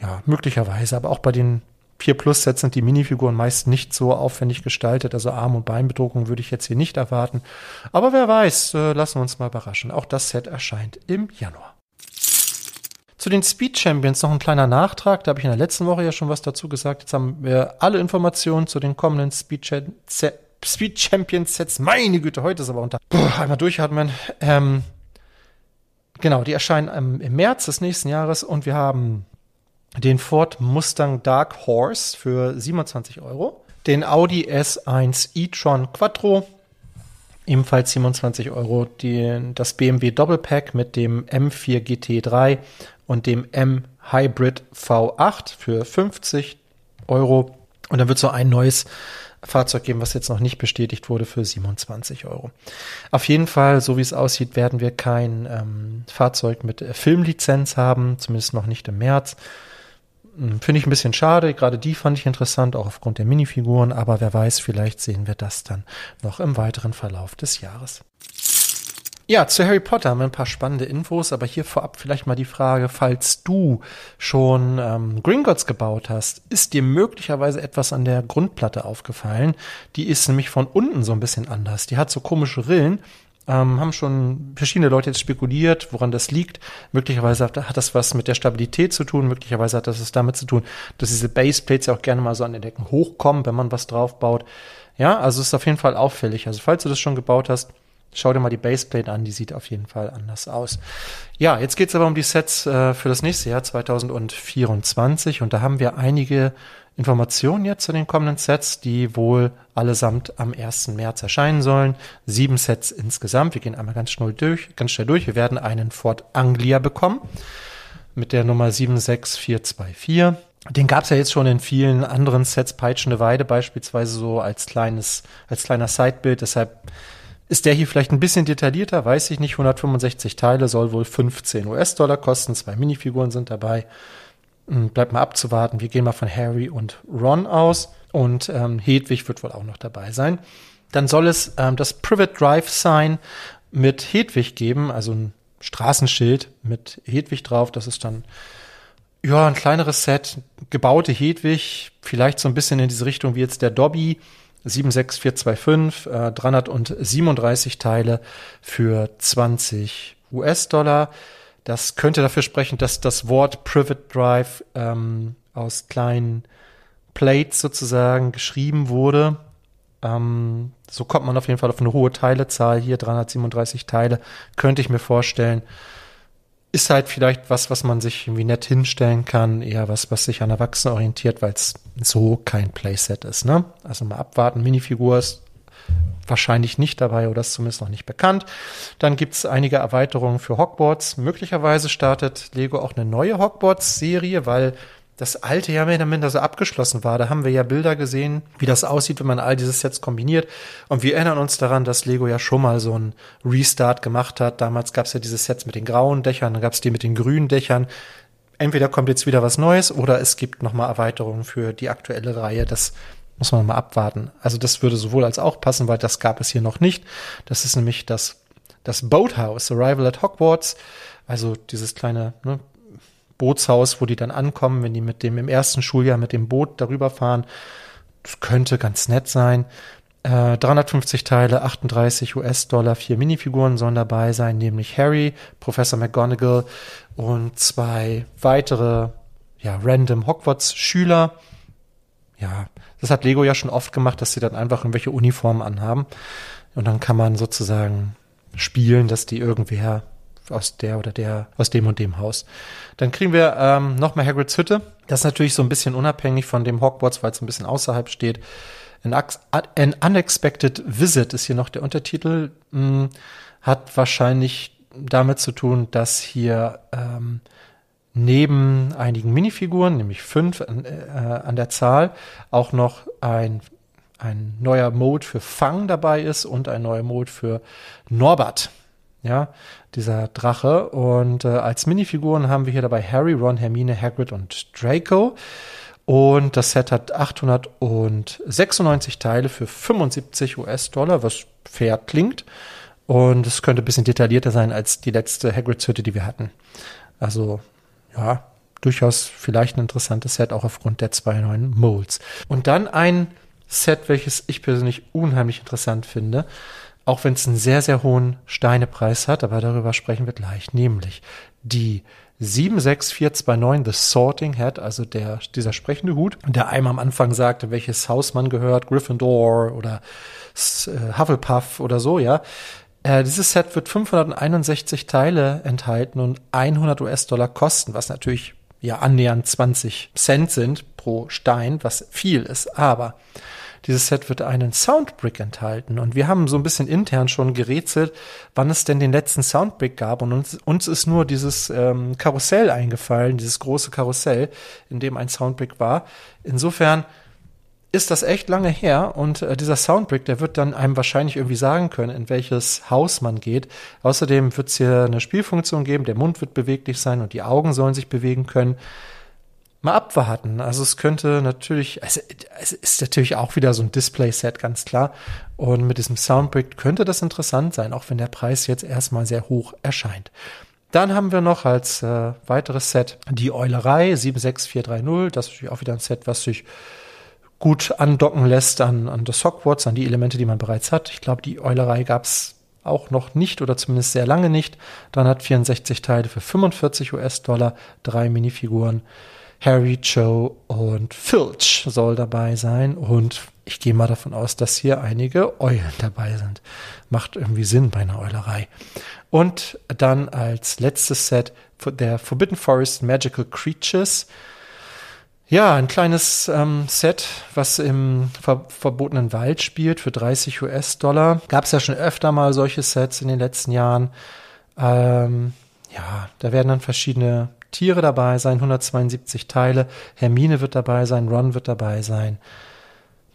Ja, möglicherweise, aber auch bei den 4 Plus Sets sind die Minifiguren meist nicht so aufwendig gestaltet. Also Arm- und Beinbedruckung würde ich jetzt hier nicht erwarten. Aber wer weiß, äh, lassen wir uns mal überraschen. Auch das Set erscheint im Januar. Zu den Speed Champions noch ein kleiner Nachtrag. Da habe ich in der letzten Woche ja schon was dazu gesagt. Jetzt haben wir alle Informationen zu den kommenden Speed, Cha Speed Champions Sets. Meine Güte, heute ist aber unter. Puh, einmal durchatmen. Ähm, genau, die erscheinen ähm, im März des nächsten Jahres und wir haben den Ford Mustang Dark Horse für 27 Euro, den Audi S1 e-tron Quattro ebenfalls 27 Euro, den, das BMW Doppelpack mit dem M4 GT3 und dem M Hybrid V8 für 50 Euro und dann wird so ein neues Fahrzeug geben, was jetzt noch nicht bestätigt wurde, für 27 Euro. Auf jeden Fall, so wie es aussieht, werden wir kein ähm, Fahrzeug mit Filmlizenz haben, zumindest noch nicht im März. Hm, finde ich ein bisschen schade. Gerade die fand ich interessant, auch aufgrund der Minifiguren. Aber wer weiß, vielleicht sehen wir das dann noch im weiteren Verlauf des Jahres. Ja, zu Harry Potter haben wir ein paar spannende Infos, aber hier vorab vielleicht mal die Frage, falls du schon ähm, Gringotts gebaut hast, ist dir möglicherweise etwas an der Grundplatte aufgefallen? Die ist nämlich von unten so ein bisschen anders. Die hat so komische Rillen ähm, haben schon verschiedene Leute jetzt spekuliert, woran das liegt. Möglicherweise hat, das was mit der Stabilität zu tun, möglicherweise hat das was damit zu tun, dass diese Baseplates ja auch gerne mal so an den Decken hochkommen, wenn man was draufbaut. Ja, also ist auf jeden Fall auffällig. Also falls du das schon gebaut hast, schau dir mal die Baseplate an, die sieht auf jeden Fall anders aus. Ja, jetzt geht's aber um die Sets äh, für das nächste Jahr 2024 und da haben wir einige Informationen jetzt zu den kommenden Sets, die wohl allesamt am 1. März erscheinen sollen. Sieben Sets insgesamt. Wir gehen einmal ganz schnell durch, ganz schnell durch. Wir werden einen Ford Anglia bekommen mit der Nummer 76424. Den gab es ja jetzt schon in vielen anderen Sets, Peitschende Weide beispielsweise so als kleines, als kleiner Sidebild. Deshalb ist der hier vielleicht ein bisschen detaillierter, weiß ich nicht. 165 Teile soll wohl 15 US-Dollar kosten. Zwei Minifiguren sind dabei. Hm, bleibt mal abzuwarten. Wir gehen mal von Harry und Ron aus und ähm, Hedwig wird wohl auch noch dabei sein. Dann soll es ähm, das Private Drive Sign mit Hedwig geben, also ein Straßenschild mit Hedwig drauf. Das ist dann ja ein kleineres Set, gebaute Hedwig, vielleicht so ein bisschen in diese Richtung wie jetzt der Dobby. 76425, äh, 337 Teile für 20 US-Dollar. Das könnte dafür sprechen, dass das Wort Private Drive ähm, aus kleinen Plates sozusagen geschrieben wurde. Ähm, so kommt man auf jeden Fall auf eine hohe Teilezahl hier, 337 Teile, könnte ich mir vorstellen. Ist halt vielleicht was, was man sich irgendwie nett hinstellen kann, eher was, was sich an Erwachsenen orientiert, weil es so kein Playset ist. Ne? Also mal abwarten, Minifigur ist wahrscheinlich nicht dabei oder ist zumindest noch nicht bekannt. Dann gibt es einige Erweiterungen für Hogwarts. Möglicherweise startet Lego auch eine neue Hogwarts-Serie, weil das alte ja mehr oder minder so abgeschlossen war. Da haben wir ja Bilder gesehen, wie das aussieht, wenn man all diese Sets kombiniert. Und wir erinnern uns daran, dass Lego ja schon mal so einen Restart gemacht hat. Damals gab es ja diese Sets mit den grauen Dächern, dann gab es die mit den grünen Dächern. Entweder kommt jetzt wieder was Neues oder es gibt nochmal Erweiterungen für die aktuelle Reihe. Das muss man mal abwarten. Also das würde sowohl als auch passen, weil das gab es hier noch nicht. Das ist nämlich das, das Boathouse, Arrival at Hogwarts. Also dieses kleine ne, Bootshaus, wo die dann ankommen, wenn die mit dem im ersten Schuljahr mit dem Boot darüber fahren. Das könnte ganz nett sein. Äh, 350 Teile, 38 US-Dollar, vier Minifiguren sollen dabei sein, nämlich Harry, Professor McGonagall und zwei weitere ja, random Hogwarts-Schüler. Ja, das hat Lego ja schon oft gemacht, dass sie dann einfach irgendwelche Uniformen anhaben. Und dann kann man sozusagen spielen, dass die irgendwer aus der oder der, aus dem und dem Haus. Dann kriegen wir ähm, nochmal Hagrids Hütte. Das ist natürlich so ein bisschen unabhängig von dem Hogwarts, weil es ein bisschen außerhalb steht. An, An Unexpected Visit ist hier noch der Untertitel. Hm, hat wahrscheinlich damit zu tun, dass hier ähm, neben einigen Minifiguren, nämlich fünf äh, an der Zahl, auch noch ein, ein neuer Mode für Fang dabei ist und ein neuer Mode für Norbert. Ja, dieser Drache. Und äh, als Minifiguren haben wir hier dabei Harry, Ron, Hermine, Hagrid und Draco. Und das Set hat 896 Teile für 75 US-Dollar, was fair klingt. Und es könnte ein bisschen detaillierter sein als die letzte Hagrids-Hütte, die wir hatten. Also, ja, durchaus vielleicht ein interessantes Set, auch aufgrund der zwei neuen Molds. Und dann ein Set, welches ich persönlich unheimlich interessant finde, auch wenn es einen sehr, sehr hohen Steinepreis hat, aber darüber sprechen wir gleich, nämlich die 76429 The Sorting Hat, also der, dieser sprechende Hut, der einem am Anfang sagte, welches Haus man gehört, Gryffindor oder äh, Hufflepuff oder so, ja. Äh, dieses Set wird 561 Teile enthalten und 100 US-Dollar kosten, was natürlich ja annähernd 20 Cent sind pro Stein, was viel ist, aber dieses Set wird einen Soundbrick enthalten. Und wir haben so ein bisschen intern schon gerätselt, wann es denn den letzten Soundbrick gab. Und uns, uns ist nur dieses ähm, Karussell eingefallen, dieses große Karussell, in dem ein Soundbrick war. Insofern ist das echt lange her und äh, dieser Soundbrick, der wird dann einem wahrscheinlich irgendwie sagen können, in welches Haus man geht. Außerdem wird es hier eine Spielfunktion geben, der Mund wird beweglich sein und die Augen sollen sich bewegen können mal abwarten. Also es könnte natürlich, also es ist natürlich auch wieder so ein Display-Set, ganz klar. Und mit diesem Soundbrick könnte das interessant sein, auch wenn der Preis jetzt erstmal sehr hoch erscheint. Dann haben wir noch als äh, weiteres Set die Eulerei 76430. Das ist natürlich auch wieder ein Set, was sich gut andocken lässt an, an das Hogwarts, an die Elemente, die man bereits hat. Ich glaube, die Eulerei gab es auch noch nicht oder zumindest sehr lange nicht. 364 Teile für 45 US-Dollar, drei Minifiguren. Harry, Joe und Filch soll dabei sein. Und ich gehe mal davon aus, dass hier einige Eulen dabei sind. Macht irgendwie Sinn bei einer Eulerei. Und dann als letztes Set der Forbidden Forest Magical Creatures. Ja, ein kleines ähm, Set, was im ver verbotenen Wald spielt für 30 US-Dollar. Gab es ja schon öfter mal solche Sets in den letzten Jahren. Ähm, ja, da werden dann verschiedene Tiere dabei sein, 172 Teile. Hermine wird dabei sein, Ron wird dabei sein.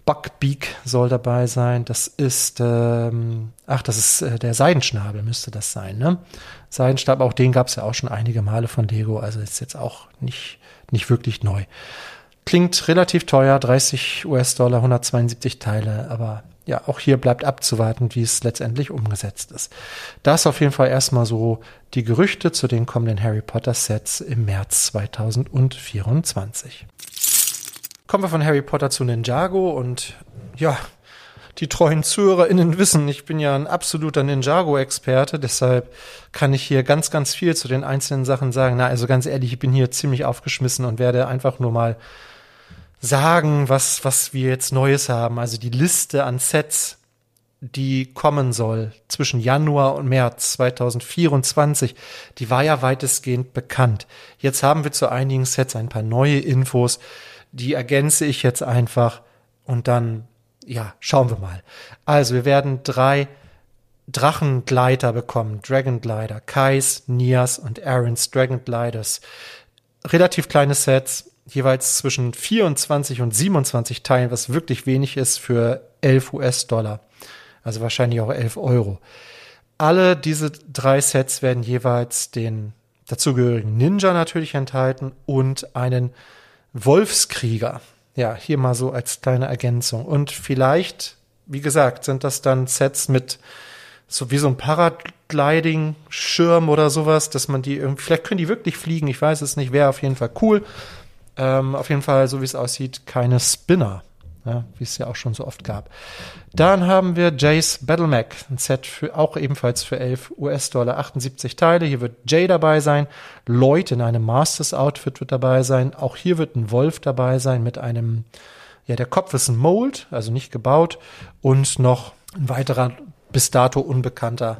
Buckbeak soll dabei sein. Das ist, ähm, ach, das ist äh, der Seidenschnabel, müsste das sein, ne? Seidenstab, auch den gab es ja auch schon einige Male von Lego, also ist jetzt auch nicht, nicht wirklich neu. Klingt relativ teuer, 30 US-Dollar, 172 Teile, aber ja, auch hier bleibt abzuwarten, wie es letztendlich umgesetzt ist. Das auf jeden Fall erstmal so die Gerüchte zu den kommenden Harry Potter Sets im März 2024. Kommen wir von Harry Potter zu Ninjago und ja, die treuen ZuhörerInnen wissen, ich bin ja ein absoluter Ninjago-Experte, deshalb kann ich hier ganz, ganz viel zu den einzelnen Sachen sagen. Na, also ganz ehrlich, ich bin hier ziemlich aufgeschmissen und werde einfach nur mal sagen, was, was wir jetzt Neues haben. Also die Liste an Sets, die kommen soll zwischen Januar und März 2024, die war ja weitestgehend bekannt. Jetzt haben wir zu einigen Sets ein paar neue Infos, die ergänze ich jetzt einfach und dann, ja, schauen wir mal. Also wir werden drei Drachengleiter bekommen, Dragonglider, Kais, Nias und Aaron's Dragongliders. Relativ kleine Sets, jeweils zwischen 24 und 27 Teilen, was wirklich wenig ist für 11 US-Dollar. Also wahrscheinlich auch 11 Euro. Alle diese drei Sets werden jeweils den dazugehörigen Ninja natürlich enthalten und einen Wolfskrieger. Ja, hier mal so als kleine Ergänzung. Und vielleicht, wie gesagt, sind das dann Sets mit so wie so ein Paragliding-Schirm oder sowas, dass man die irgendwie, vielleicht können die wirklich fliegen, ich weiß es nicht, wäre auf jeden Fall cool. Ähm, auf jeden Fall, so wie es aussieht, keine Spinner, ja, wie es ja auch schon so oft gab. Dann haben wir Jays Battle Mac, ein Set für auch ebenfalls für 11 US-Dollar, 78 Teile. Hier wird Jay dabei sein, Lloyd in einem Masters Outfit wird dabei sein. Auch hier wird ein Wolf dabei sein mit einem, ja, der Kopf ist ein Mold, also nicht gebaut und noch ein weiterer bis dato unbekannter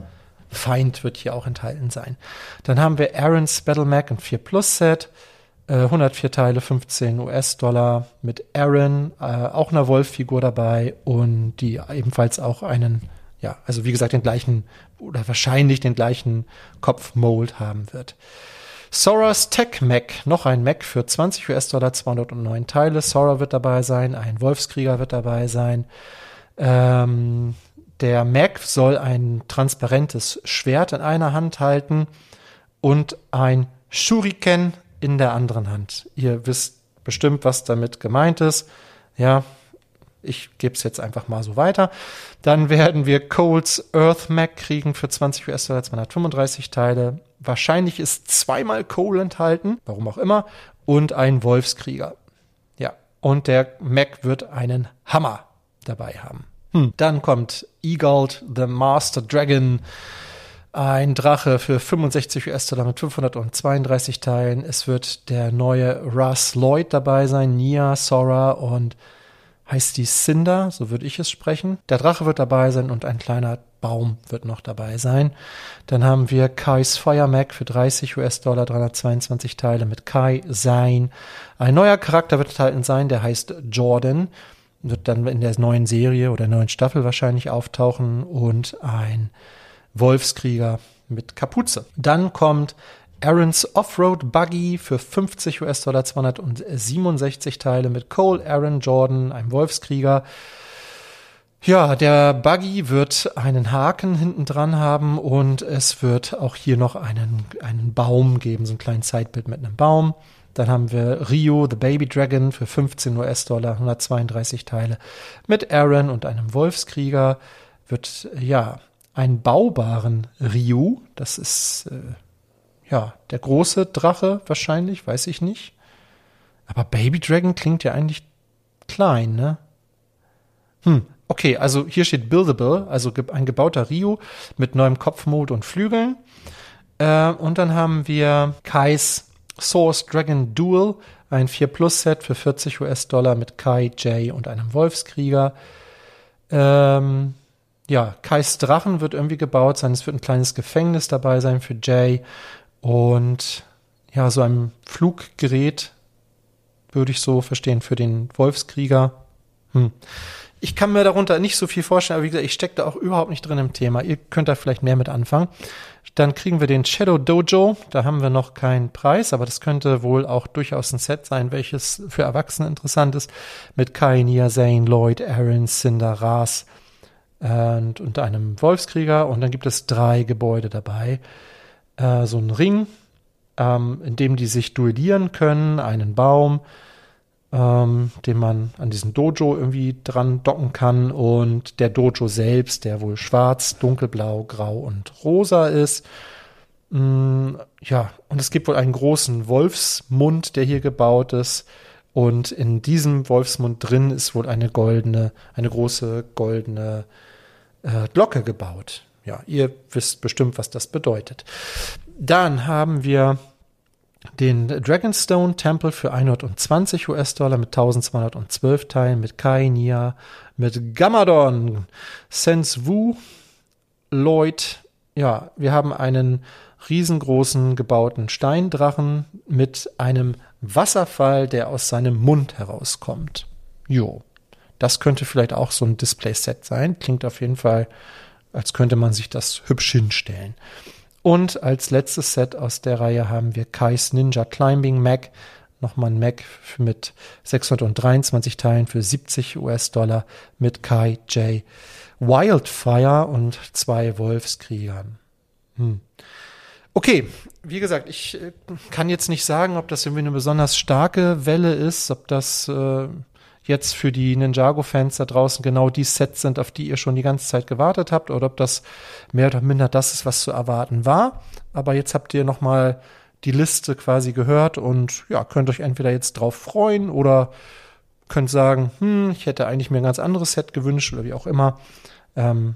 Feind wird hier auch enthalten sein. Dann haben wir Aaron's Battle Mac, ein 4 Plus Set. 104 äh, Teile, 15 US-Dollar mit Aaron, äh, auch einer Wolf-Figur dabei und die ebenfalls auch einen ja, also wie gesagt, den gleichen oder wahrscheinlich den gleichen Kopfmold haben wird. Sora's Tech Mac, noch ein Mac für 20 US-Dollar, 209 Teile. Sora wird dabei sein, ein Wolfskrieger wird dabei sein. Ähm, der Mac soll ein transparentes Schwert in einer Hand halten und ein Shuriken in der anderen Hand. Ihr wisst bestimmt, was damit gemeint ist. Ja, ich gebe es jetzt einfach mal so weiter. Dann werden wir Coles Earth Mac kriegen für 20 US-Dollar, 235 Teile. Wahrscheinlich ist zweimal Cole enthalten, warum auch immer, und ein Wolfskrieger. Ja, und der Mac wird einen Hammer dabei haben. Hm. Dann kommt Eagald, the Master Dragon, ein Drache für 65 US-Dollar mit 532 Teilen. Es wird der neue Russ Lloyd dabei sein, Nia, Sora und heißt die Cinder, so würde ich es sprechen. Der Drache wird dabei sein und ein kleiner Baum wird noch dabei sein. Dann haben wir Kai's Fire Mac für 30 US-Dollar, 322 Teile mit Kai sein. Ein neuer Charakter wird enthalten sein, der heißt Jordan. Wird dann in der neuen Serie oder neuen Staffel wahrscheinlich auftauchen und ein Wolfskrieger mit Kapuze. Dann kommt Aarons Offroad Buggy für 50 US-Dollar, 267 Teile mit Cole, Aaron, Jordan, einem Wolfskrieger. Ja, der Buggy wird einen Haken hinten dran haben und es wird auch hier noch einen, einen Baum geben, so ein kleines Zeitbild mit einem Baum. Dann haben wir Rio, the Baby Dragon für 15 US-Dollar, 132 Teile mit Aaron und einem Wolfskrieger. Wird, ja, einen baubaren Ryu, das ist, äh, ja, der große Drache wahrscheinlich, weiß ich nicht. Aber Baby Dragon klingt ja eigentlich klein, ne? Hm, okay, also hier steht Buildable, also ein gebauter Ryu mit neuem Kopfmod und Flügeln. Äh, und dann haben wir Kais Source Dragon Duel, ein 4 Plus Set für 40 US-Dollar mit Kai, Jay und einem Wolfskrieger. Ähm, ja, Kais Drachen wird irgendwie gebaut sein. Es wird ein kleines Gefängnis dabei sein für Jay und ja, so ein Fluggerät würde ich so verstehen für den Wolfskrieger. Hm. Ich kann mir darunter nicht so viel vorstellen, aber wie gesagt, ich stecke da auch überhaupt nicht drin im Thema. Ihr könnt da vielleicht mehr mit anfangen. Dann kriegen wir den Shadow Dojo. Da haben wir noch keinen Preis, aber das könnte wohl auch durchaus ein Set sein, welches für Erwachsene interessant ist. Mit Kai, Nia, Zane, Lloyd, Aaron, Cinder, Ras und, und einem Wolfskrieger. Und dann gibt es drei Gebäude dabei äh, so einen Ring, ähm, in dem die sich duellieren können, einen Baum, ähm, den man an diesen Dojo irgendwie dran docken kann und der Dojo selbst, der wohl schwarz, dunkelblau, grau und rosa ist. Mm, ja, und es gibt wohl einen großen Wolfsmund, der hier gebaut ist. Und in diesem Wolfsmund drin ist wohl eine goldene, eine große goldene äh, Glocke gebaut. Ja, ihr wisst bestimmt, was das bedeutet. Dann haben wir den Dragonstone Temple für 120 US-Dollar mit 1212 Teilen, mit Kai, Nia, mit Gamadon, Sense Wu, Lloyd. Ja, wir haben einen riesengroßen gebauten Steindrachen mit einem Wasserfall, der aus seinem Mund herauskommt. Jo, das könnte vielleicht auch so ein Display-Set sein. Klingt auf jeden Fall als könnte man sich das hübsch hinstellen. Und als letztes Set aus der Reihe haben wir Kai's Ninja Climbing Mac. Nochmal ein Mac mit 623 Teilen für 70 US-Dollar mit Kai J. Wildfire und zwei Wolfskriegern. Hm. Okay, wie gesagt, ich äh, kann jetzt nicht sagen, ob das irgendwie eine besonders starke Welle ist, ob das äh, jetzt für die Ninjago-Fans da draußen genau die Sets sind, auf die ihr schon die ganze Zeit gewartet habt, oder ob das mehr oder minder das ist, was zu erwarten war. Aber jetzt habt ihr noch mal die Liste quasi gehört und ja, könnt euch entweder jetzt drauf freuen oder könnt sagen, hm, ich hätte eigentlich mir ein ganz anderes Set gewünscht oder wie auch immer. Ähm,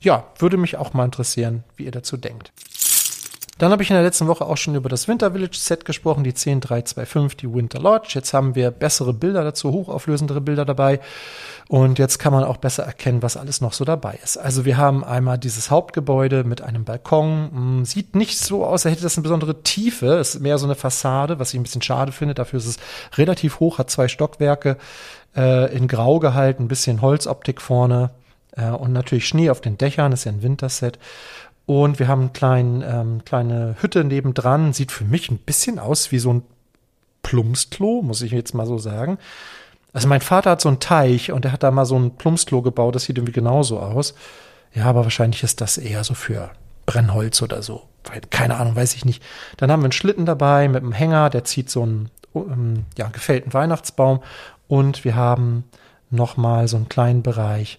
ja, würde mich auch mal interessieren, wie ihr dazu denkt. Dann habe ich in der letzten Woche auch schon über das Winter Village Set gesprochen, die 10325, die Winter Lodge. Jetzt haben wir bessere Bilder dazu, hochauflösendere Bilder dabei. Und jetzt kann man auch besser erkennen, was alles noch so dabei ist. Also wir haben einmal dieses Hauptgebäude mit einem Balkon. Hm, sieht nicht so aus, als hätte das eine besondere Tiefe. Ist mehr so eine Fassade, was ich ein bisschen schade finde. Dafür ist es relativ hoch, hat zwei Stockwerke, äh, in Grau gehalten, ein bisschen Holzoptik vorne. Äh, und natürlich Schnee auf den Dächern, ist ja ein Winterset. Und wir haben eine klein, ähm, kleine Hütte nebendran. Sieht für mich ein bisschen aus wie so ein Plumpsklo, muss ich jetzt mal so sagen. Also mein Vater hat so einen Teich und er hat da mal so ein Plumpsklo gebaut. Das sieht irgendwie genauso aus. Ja, aber wahrscheinlich ist das eher so für Brennholz oder so. Keine Ahnung, weiß ich nicht. Dann haben wir einen Schlitten dabei mit einem Hänger, der zieht so einen um, ja, gefällten Weihnachtsbaum. Und wir haben nochmal so einen kleinen Bereich,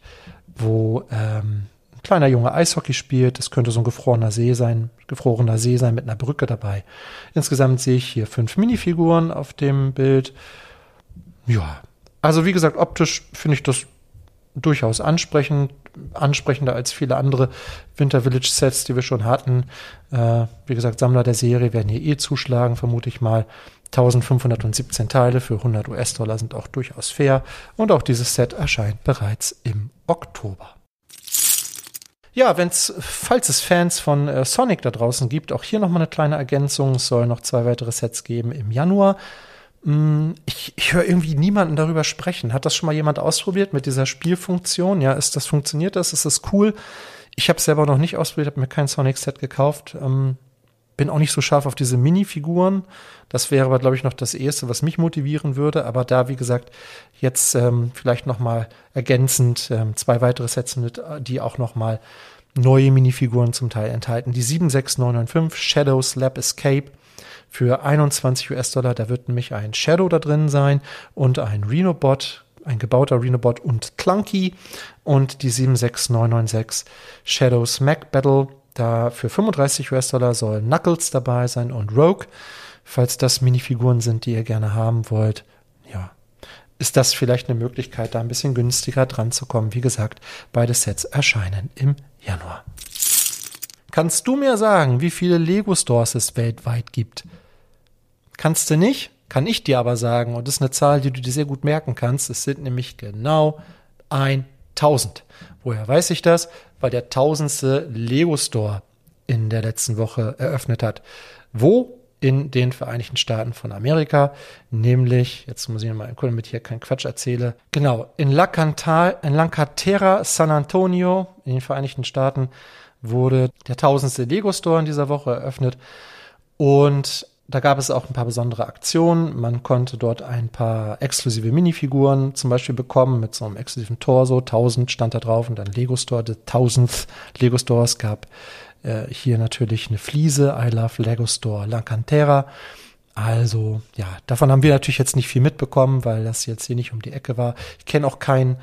wo ähm, kleiner Junge Eishockey spielt. Das könnte so ein gefrorener See sein, gefrorener See sein mit einer Brücke dabei. Insgesamt sehe ich hier fünf Minifiguren auf dem Bild. Ja, also wie gesagt, optisch finde ich das durchaus ansprechend, ansprechender als viele andere Winter Village Sets, die wir schon hatten. Äh, wie gesagt, Sammler der Serie werden hier eh zuschlagen, vermute ich mal. 1517 Teile für 100 US-Dollar sind auch durchaus fair und auch dieses Set erscheint bereits im Oktober. Ja, wenn's, falls es Fans von äh, Sonic da draußen gibt, auch hier nochmal eine kleine Ergänzung. Es soll noch zwei weitere Sets geben im Januar. Mm, ich, ich höre irgendwie niemanden darüber sprechen. Hat das schon mal jemand ausprobiert mit dieser Spielfunktion? Ja, ist das funktioniert das? Ist das cool? Ich habe selber noch nicht ausprobiert, habe mir kein Sonic-Set gekauft. Ähm, bin auch nicht so scharf auf diese Minifiguren. Das wäre aber, glaube ich, noch das Erste, was mich motivieren würde. Aber da, wie gesagt, jetzt ähm, vielleicht noch mal ergänzend ähm, zwei weitere Sets mit, die auch noch mal neue Minifiguren zum Teil enthalten. Die 76995 Shadows Lab Escape für 21 US-Dollar. Da wird nämlich ein Shadow da drin sein und ein Renobot, ein gebauter Renobot und Clunky. Und die 76996 Shadows Mac Battle. Da für 35 US-Dollar soll Knuckles dabei sein und Rogue. Falls das Minifiguren sind, die ihr gerne haben wollt, ja, ist das vielleicht eine Möglichkeit, da ein bisschen günstiger dran zu kommen. Wie gesagt, beide Sets erscheinen im Januar. Kannst du mir sagen, wie viele Lego Stores es weltweit gibt? Kannst du nicht? Kann ich dir aber sagen. Und das ist eine Zahl, die du dir sehr gut merken kannst. Es sind nämlich genau 1000. Woher weiß ich das? Weil der tausendste Lego Store in der letzten Woche eröffnet hat. Wo? In den Vereinigten Staaten von Amerika, nämlich, jetzt muss ich mal damit ich hier keinen Quatsch erzähle. Genau, in La, Cantal, in La Cantera, San Antonio, in den Vereinigten Staaten, wurde der tausendste Lego Store in dieser Woche eröffnet. Und da gab es auch ein paar besondere Aktionen. Man konnte dort ein paar exklusive Minifiguren zum Beispiel bekommen mit so einem exklusiven Torso. 1000 stand da drauf und dann Lego Store, the 1000th Lego Store. Es gab äh, hier natürlich eine Fliese, I Love Lego Store La Cantera. Also ja, davon haben wir natürlich jetzt nicht viel mitbekommen, weil das jetzt hier nicht um die Ecke war. Ich kenne auch keinen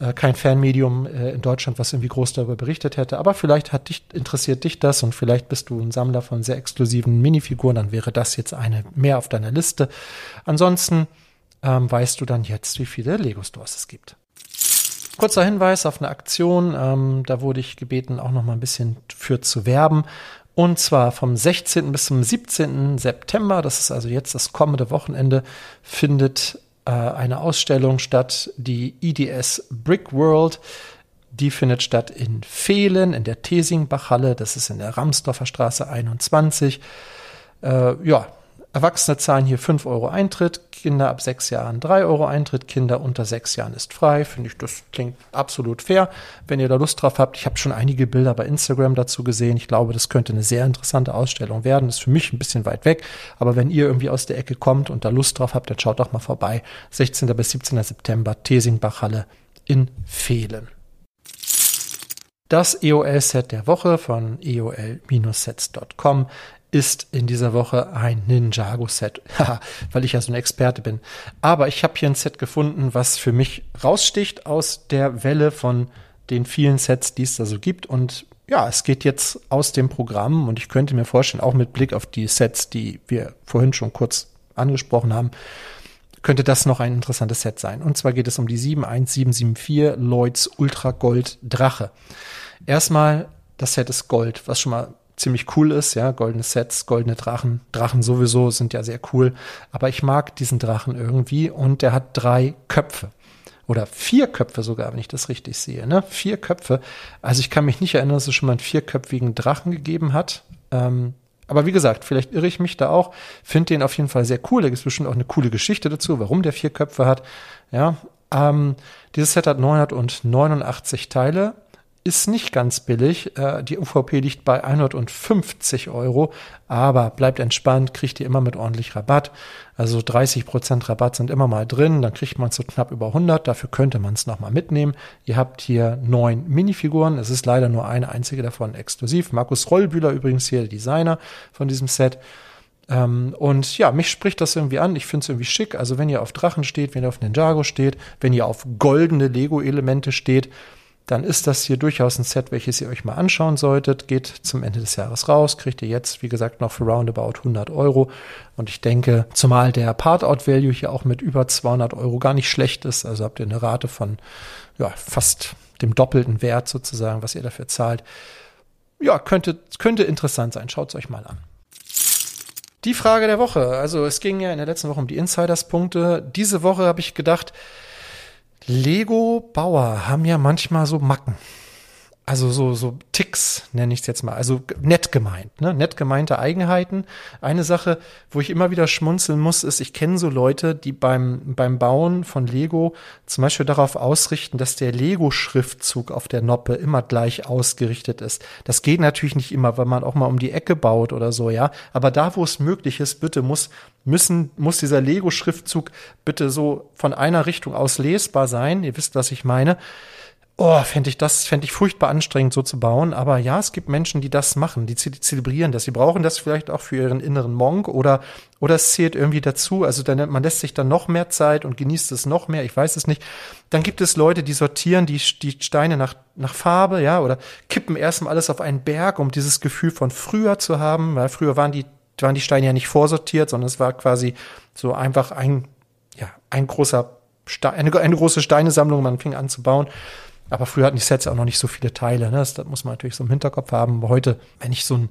äh, kein Fanmedium äh, in Deutschland, was irgendwie groß darüber berichtet hätte. Aber vielleicht hat dich, interessiert dich das und vielleicht bist du ein Sammler von sehr exklusiven Minifiguren, dann wäre das jetzt eine mehr auf deiner Liste. Ansonsten ähm, weißt du dann jetzt, wie viele Lego Stores es gibt. Kurzer Hinweis auf eine Aktion, ähm, da wurde ich gebeten, auch noch mal ein bisschen für zu werben. Und zwar vom 16. bis zum 17. September, das ist also jetzt das kommende Wochenende, findet äh, eine Ausstellung statt, die IDS Brick World. Die findet statt in Fehlen, in der Tesingbachhalle. Das ist in der Ramsdorfer Straße 21. Äh, ja, Erwachsene zahlen hier 5 Euro Eintritt, Kinder ab 6 Jahren 3 Euro Eintritt, Kinder unter 6 Jahren ist frei. Finde ich, das klingt absolut fair. Wenn ihr da Lust drauf habt, ich habe schon einige Bilder bei Instagram dazu gesehen. Ich glaube, das könnte eine sehr interessante Ausstellung werden. Ist für mich ein bisschen weit weg, aber wenn ihr irgendwie aus der Ecke kommt und da Lust drauf habt, dann schaut doch mal vorbei. 16. bis 17. September, Tesingbachhalle in Fehlen. Das EOL-Set der Woche von eol-sets.com ist in dieser Woche ein Ninjago-Set, weil ich ja so ein Experte bin. Aber ich habe hier ein Set gefunden, was für mich raussticht aus der Welle von den vielen Sets, die es da so gibt. Und ja, es geht jetzt aus dem Programm und ich könnte mir vorstellen, auch mit Blick auf die Sets, die wir vorhin schon kurz angesprochen haben, könnte das noch ein interessantes Set sein. Und zwar geht es um die 71774 Lloyds Ultra Gold Drache. Erstmal, das Set ist Gold, was schon mal ziemlich cool ist, ja, goldene Sets, goldene Drachen. Drachen sowieso sind ja sehr cool, aber ich mag diesen Drachen irgendwie und der hat drei Köpfe. Oder vier Köpfe sogar, wenn ich das richtig sehe, ne? Vier Köpfe. Also ich kann mich nicht erinnern, dass es schon mal einen vierköpfigen Drachen gegeben hat. Ähm, aber wie gesagt, vielleicht irre ich mich da auch. Finde den auf jeden Fall sehr cool. Da gibt es bestimmt auch eine coole Geschichte dazu, warum der vier Köpfe hat. Ja, Ähm, dieses Set hat 989 Teile, ist nicht ganz billig. Äh, die UVP liegt bei 150 Euro, aber bleibt entspannt, kriegt ihr immer mit ordentlich Rabatt. Also 30 Prozent Rabatt sind immer mal drin, dann kriegt man so knapp über 100, dafür könnte man es nochmal mitnehmen. Ihr habt hier neun Minifiguren, es ist leider nur eine einzige davon exklusiv. Markus Rollbühler übrigens hier, der Designer von diesem Set. Ähm, und ja, mich spricht das irgendwie an. Ich finde es irgendwie schick. Also wenn ihr auf Drachen steht, wenn ihr auf Ninjago steht, wenn ihr auf goldene Lego-Elemente steht, dann ist das hier durchaus ein Set, welches ihr euch mal anschauen solltet. Geht zum Ende des Jahres raus, kriegt ihr jetzt, wie gesagt, noch für roundabout 100 Euro. Und ich denke, zumal der Part-Out-Value hier auch mit über 200 Euro gar nicht schlecht ist, also habt ihr eine Rate von ja, fast dem doppelten Wert sozusagen, was ihr dafür zahlt. Ja, könnte, könnte interessant sein. Schaut es euch mal an. Die Frage der Woche. Also es ging ja in der letzten Woche um die Insiders-Punkte. Diese Woche habe ich gedacht, Lego-Bauer haben ja manchmal so Macken. Also so, so Ticks nenne ich es jetzt mal. Also nett gemeint, ne? Nett gemeinte Eigenheiten. Eine Sache, wo ich immer wieder schmunzeln muss, ist, ich kenne so Leute, die beim, beim Bauen von Lego zum Beispiel darauf ausrichten, dass der Lego-Schriftzug auf der Noppe immer gleich ausgerichtet ist. Das geht natürlich nicht immer, weil man auch mal um die Ecke baut oder so, ja. Aber da, wo es möglich ist, bitte muss, müssen, muss dieser Lego-Schriftzug bitte so von einer Richtung aus lesbar sein. Ihr wisst, was ich meine. Oh, fände ich das, fände ich furchtbar anstrengend, so zu bauen. Aber ja, es gibt Menschen, die das machen, die zelebrieren das. Sie brauchen das vielleicht auch für ihren inneren Monk oder, oder es zählt irgendwie dazu. Also dann, man lässt sich dann noch mehr Zeit und genießt es noch mehr. Ich weiß es nicht. Dann gibt es Leute, die sortieren die, die Steine nach, nach Farbe, ja, oder kippen erstmal alles auf einen Berg, um dieses Gefühl von früher zu haben. Weil früher waren die, waren die Steine ja nicht vorsortiert, sondern es war quasi so einfach ein, ja, ein großer Stein, eine, eine große Steinesammlung. Man fing an zu bauen. Aber früher hatten die Sets auch noch nicht so viele Teile. Ne? Das, das muss man natürlich so im Hinterkopf haben. Aber heute, wenn ich so ein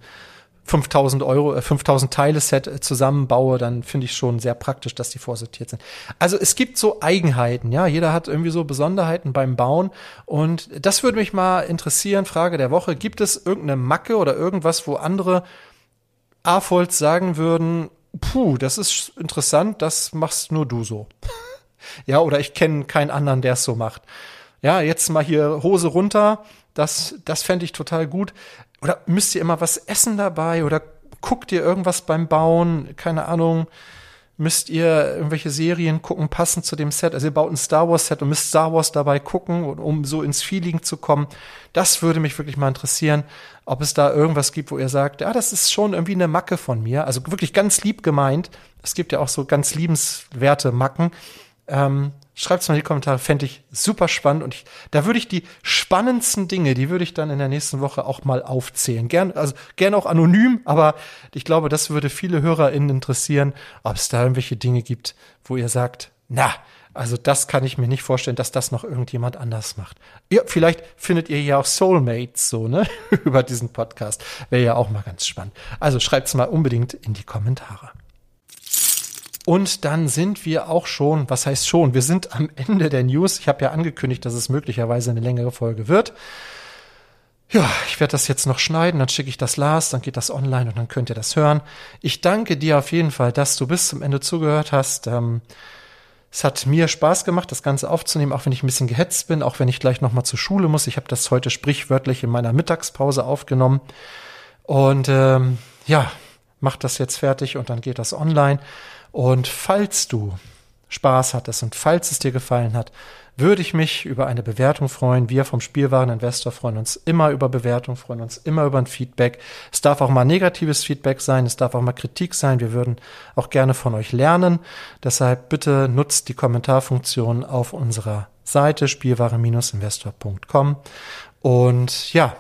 5000 Euro, äh, 5000 Teile Set äh, zusammenbaue, dann finde ich schon sehr praktisch, dass die vorsortiert sind. Also es gibt so Eigenheiten, ja. Jeder hat irgendwie so Besonderheiten beim Bauen. Und das würde mich mal interessieren. Frage der Woche. Gibt es irgendeine Macke oder irgendwas, wo andere AFOLs sagen würden, puh, das ist interessant, das machst nur du so. ja, oder ich kenne keinen anderen, der es so macht ja, jetzt mal hier Hose runter, das, das fände ich total gut. Oder müsst ihr immer was essen dabei oder guckt ihr irgendwas beim Bauen, keine Ahnung, müsst ihr irgendwelche Serien gucken, passend zu dem Set. Also ihr baut ein Star Wars Set und müsst Star Wars dabei gucken, um so ins Feeling zu kommen. Das würde mich wirklich mal interessieren, ob es da irgendwas gibt, wo ihr sagt, ja, das ist schon irgendwie eine Macke von mir. Also wirklich ganz lieb gemeint. Es gibt ja auch so ganz liebenswerte Macken. Ähm, Schreibt es mal in die Kommentare, fände ich super spannend und ich, da würde ich die spannendsten Dinge, die würde ich dann in der nächsten Woche auch mal aufzählen. Gern, also gern auch anonym, aber ich glaube, das würde viele HörerInnen interessieren, ob es da irgendwelche Dinge gibt, wo ihr sagt, na, also das kann ich mir nicht vorstellen, dass das noch irgendjemand anders macht. Ja, vielleicht findet ihr ja auch Soulmates so, ne? Über diesen Podcast. Wäre ja auch mal ganz spannend. Also schreibt's mal unbedingt in die Kommentare. Und dann sind wir auch schon, was heißt schon, wir sind am Ende der News. Ich habe ja angekündigt, dass es möglicherweise eine längere Folge wird. Ja, ich werde das jetzt noch schneiden, dann schicke ich das Lars, dann geht das online und dann könnt ihr das hören. Ich danke dir auf jeden Fall, dass du bis zum Ende zugehört hast. Ähm, es hat mir Spaß gemacht, das Ganze aufzunehmen, auch wenn ich ein bisschen gehetzt bin, auch wenn ich gleich nochmal zur Schule muss. Ich habe das heute sprichwörtlich in meiner Mittagspause aufgenommen. Und ähm, ja, mach das jetzt fertig und dann geht das online. Und falls du Spaß hattest und falls es dir gefallen hat, würde ich mich über eine Bewertung freuen. Wir vom Spielwareninvestor freuen uns immer über Bewertung, freuen uns immer über ein Feedback. Es darf auch mal negatives Feedback sein, es darf auch mal Kritik sein. Wir würden auch gerne von euch lernen. Deshalb bitte nutzt die Kommentarfunktion auf unserer Seite spielware-investor.com. Und ja,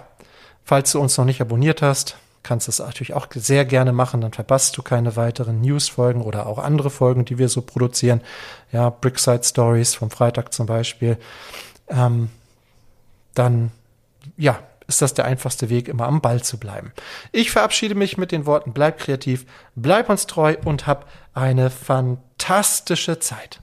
falls du uns noch nicht abonniert hast, kannst es natürlich auch sehr gerne machen, dann verpasst du keine weiteren News-Folgen oder auch andere Folgen, die wir so produzieren. Ja, Brickside Stories vom Freitag zum Beispiel. Ähm, dann, ja, ist das der einfachste Weg, immer am Ball zu bleiben. Ich verabschiede mich mit den Worten, bleib kreativ, bleib uns treu und hab eine fantastische Zeit.